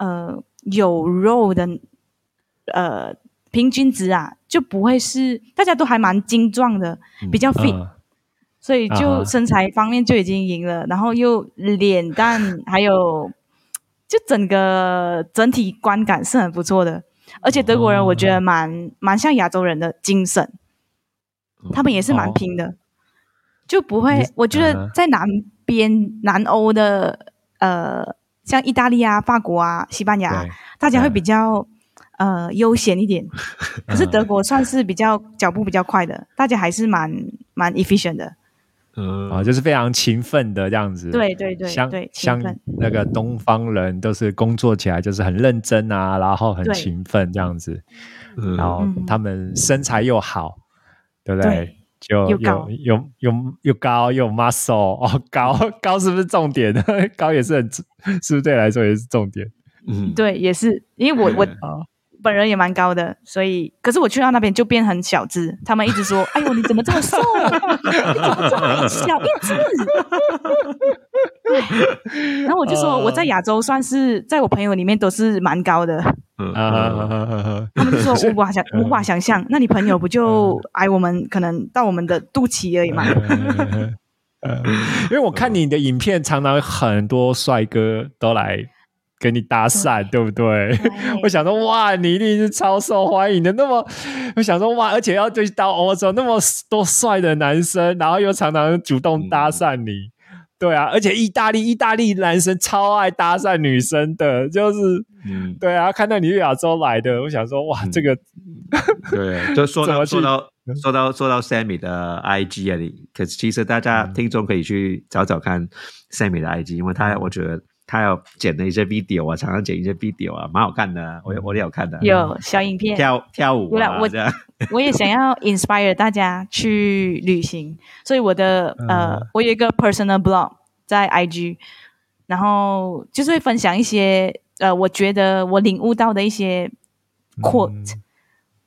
呃有肉的呃平均值啊，就不会是大家都还蛮精壮的，比较 fit，、嗯所以就身材方面就已经赢了，然后又脸蛋还有就整个整体观感是很不错的，而且德国人我觉得蛮蛮像亚洲人的精神，他们也是蛮哦拼的，就不会，我觉嗯得在南边南欧的呃，像意大利啊、法国啊、西班牙大家会嗯比较。呃，悠闲一点，可是德国算是比较脚步比较快的，大家还是蛮蛮 efficient 的。嗯。啊，就是非常勤奋的这样子。对对对像像那个东方人都是工作起来就是很认真啊，然后很勤奋这样子，嗯。然后嗯。他们身材又好，对不对？对就又高。又又又又高又 muscle 哦，高 高是不是重点？高也是很，是不是对你来说也是重点？嗯，对，也是。因为我我啊 本人也蛮高的，所以可是我去到那边就变很小只，他们一直说：“ 哎呦，你怎么这么瘦？你怎么这么小一只？”然后我就说我在亚洲算是在我朋友里面都是蛮高的，他们就说无法想无法想象，那你朋友不就矮我们可能到我们的肚脐而已嘛？呃因为我看你的影片，常常有很多帅哥都来跟你搭讪，对不对？我想说，哇，你一定是超受欢迎的。那么，我想说，哇，而且要对到欧洲那么多帅的男生，然后又常常主动搭讪你，对啊，而且意大利意大利男生超爱搭讪女生的，就是嗯，对啊，看到你是亚洲来的，我想说，哇，这个 对，就说到 说到说到说到 Sammy 的 IG 啊，你可是其实大家嗯。听众可以去找找看 Sammy 的 IG，因为他我觉得他有剪了一些 video 啊，常常剪一些 video 啊，蛮好看的，我我也有看的，有小影片，跳跳舞我我也想要 inspire 大家去旅行，所以我的呃嗯，我有一个 personal blog 在 IG，然后就是会分享一些呃，我觉得我领悟到的一些 quote，、哦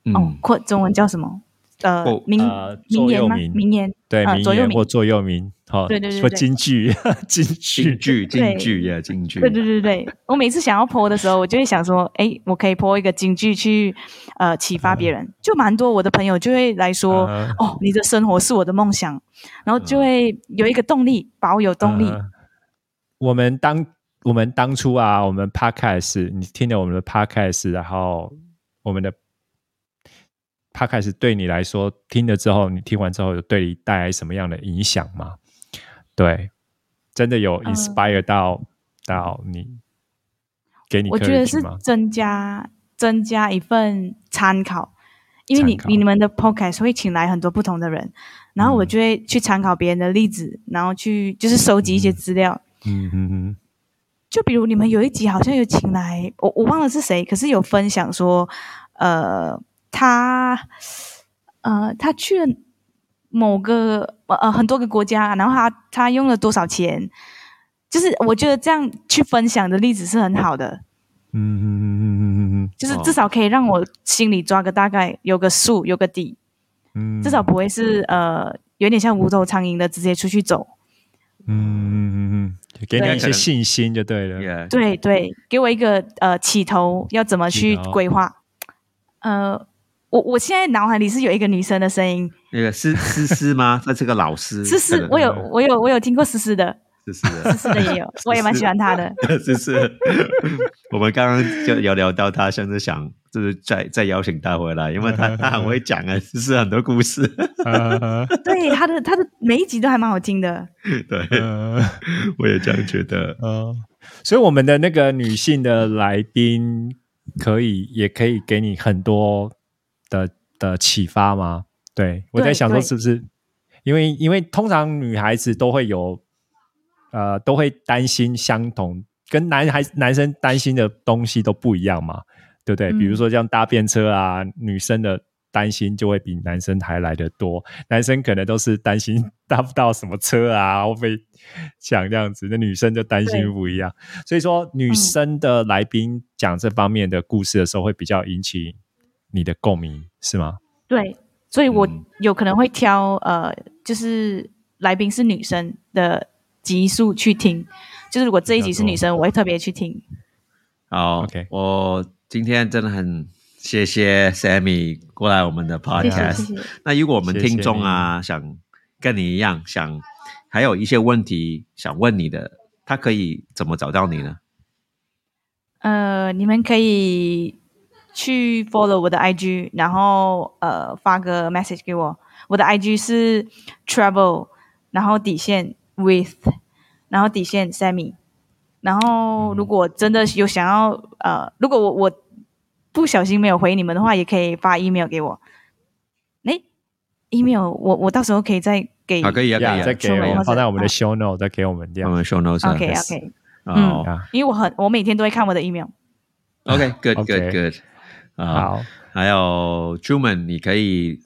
嗯，，quote 中文叫什么？呃名呃名言吗？名言，对名呃座右铭言或座右铭，好，对对对说京剧，京京剧，剧对京剧呀，京剧，对对 对对，我每次想要 po 的时候，我就会想说，哎，我可以 po 一个京剧去呃启发别人，就蛮多我的朋友就会来说，嗯哦，你的生活是我的梦想，然后就会有一个动力，保有动力。嗯我们当我们当初啊，我们 podcast，你听了我们的 podcast，然后我们的 podcast 对你来说，听了之后，你听完之后，有对你带来什么样的影响吗？对，真的有嗯 inspire 到、到你，给你我觉得是？增加增加一份参考，因为你你们的 podcast 会请来很多不同的人，然后我嗯就会去参考别人的例子，然后去就是收集一些资料。嗯嗯嗯就比如你们有一集好像有请来，我我忘了是谁，可是有分享说，呃，他呃他去了某个呃呃很多个国家，然后他他用了多少钱，就是我觉得这样去分享的例子是很好的，嗯嗯嗯嗯嗯嗯就是至少可以让我心里抓个大概，有个数，有个底，嗯，至少不会是呃有点像无头苍蝇的直接出去走。嗯嗯嗯嗯，给你一些信心就对了。对。对，给我一个呃起头，要怎么去规划？呃，我我现在脑海里是有一个女生的声音，那个思思思吗？那是个老师，思思，我有我有我有听过思思的，思思的思思的也有，我也蛮喜欢她的。思思，我们刚刚就有聊到他，甚至想就是再再邀请他回来，因为他他 很会讲啊，思思很多故事，呃对，她的她的每一集都还蛮好听的。对，呃我也这样觉得。嗯，所以我们的那个女性的来宾，可以也可以给你很多的的启发吗？对我在想说，是不是因为因为通常女孩子都会有呃都会担心相同，跟男孩男生担心的东西都不一样嘛，对不对？嗯比如说像搭便车啊，女生的担心就会比男生还来得多，男生可能都是担心 搭不到什么车啊，会被抢这样子，那女生就担心不一样。所以说，女嗯生的来宾讲这方面的故事的时候，会比较引起你的共鸣，是吗？对，所以我嗯有可能会挑呃，就是来宾是女生的集数去听。就是如果这一集是女生，我会特别去听。好 OK 我今天真的很谢谢 Sammy 过来我们的谢谢 podcast。谢谢。那如果我们听众啊想跟你一样，想还有一些问题想问你的，他可以怎么找到你呢？呃，你们可以去 follow 我的 IG，然后呃发个 message 给我。我的 IG 是 travel，然后底线 with，然后底线 Sammy。然后如果真的有想要呃，如果我我不小心没有回你们的话，也可以发 email 给我。诶 e m a i l 我我到时候可以再给。啊，可以啊，可以，啊，再给我们放在我们的哦 show note，再给我们这样。我们 show notes 啊 OK OK，哦啊因为我很我每天都会看我的 email。OK good good，啊，好，还有 Truman，你可以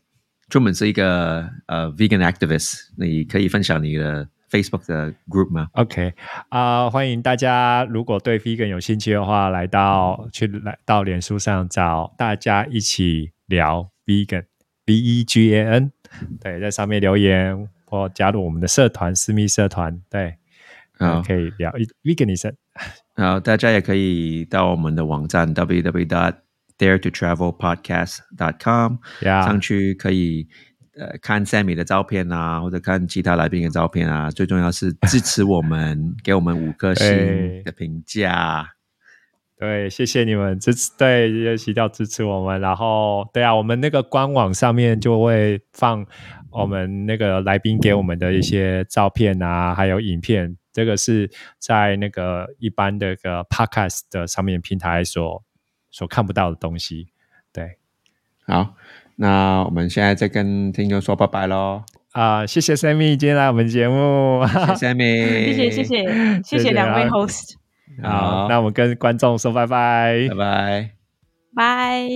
，Truman 是一个呃 vegan activist，你可以分享你的 Facebook 的 group 吗？OK 啊、欢迎大家，如果对 vegan 有兴趣的话，来到去来到脸书上找大家一起聊 vegan V E G A N，对，在上面留言或加入我们的社团私密社团，对，啊可以聊 veganism。然后大家也可以到我们的网站 www dot dare to travel podcast dot com 呀上去可以呃看 Sammy 的照片啊，或者看其他来宾的照片啊。最重要是支持我们，给我们五颗星的评价。对，谢谢你们支持，对，也提到支持我们。然后，对啊，我们那个官网上面就会放我们那个来宾给我们的一些照片啊，还有影片。这个是在那个一般的个 podcast 的上面平台所所看不到的东西。对好，那我们现在再跟听众说拜拜喽。啊、谢谢 Sammy 今天来我们节目。谢谢 Sammy，谢谢谢谢谢谢谢两位啊 host，好，好那我们跟观众说拜拜拜。拜。拜。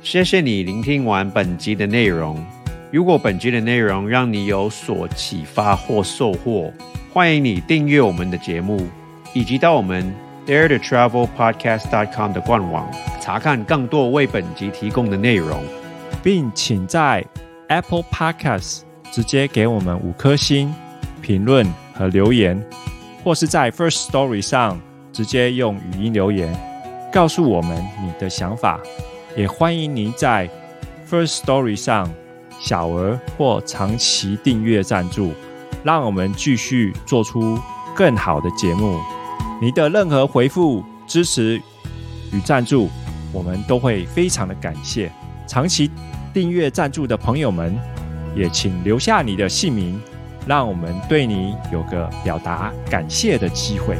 谢谢你聆听完本集的内容。如果本集的内容让你有所启发或收获，欢迎你订阅我们的节目，以及到我们 dare to travel podcast dot com 的官网查看更多为本集提供的内容。并请在 Apple Podcast 直接给我们五颗星评论和留言，或是在 First Story 上直接用语音留言告诉我们你的想法。也欢迎您在 First Story 上小额或长期订阅赞助，让我们继续做出更好的节目。你的任何回复、支持与赞助，我们都会非常的感谢。长期订阅赞助的朋友们，也请留下你的姓名，让我们对你有个表达感谢的机会。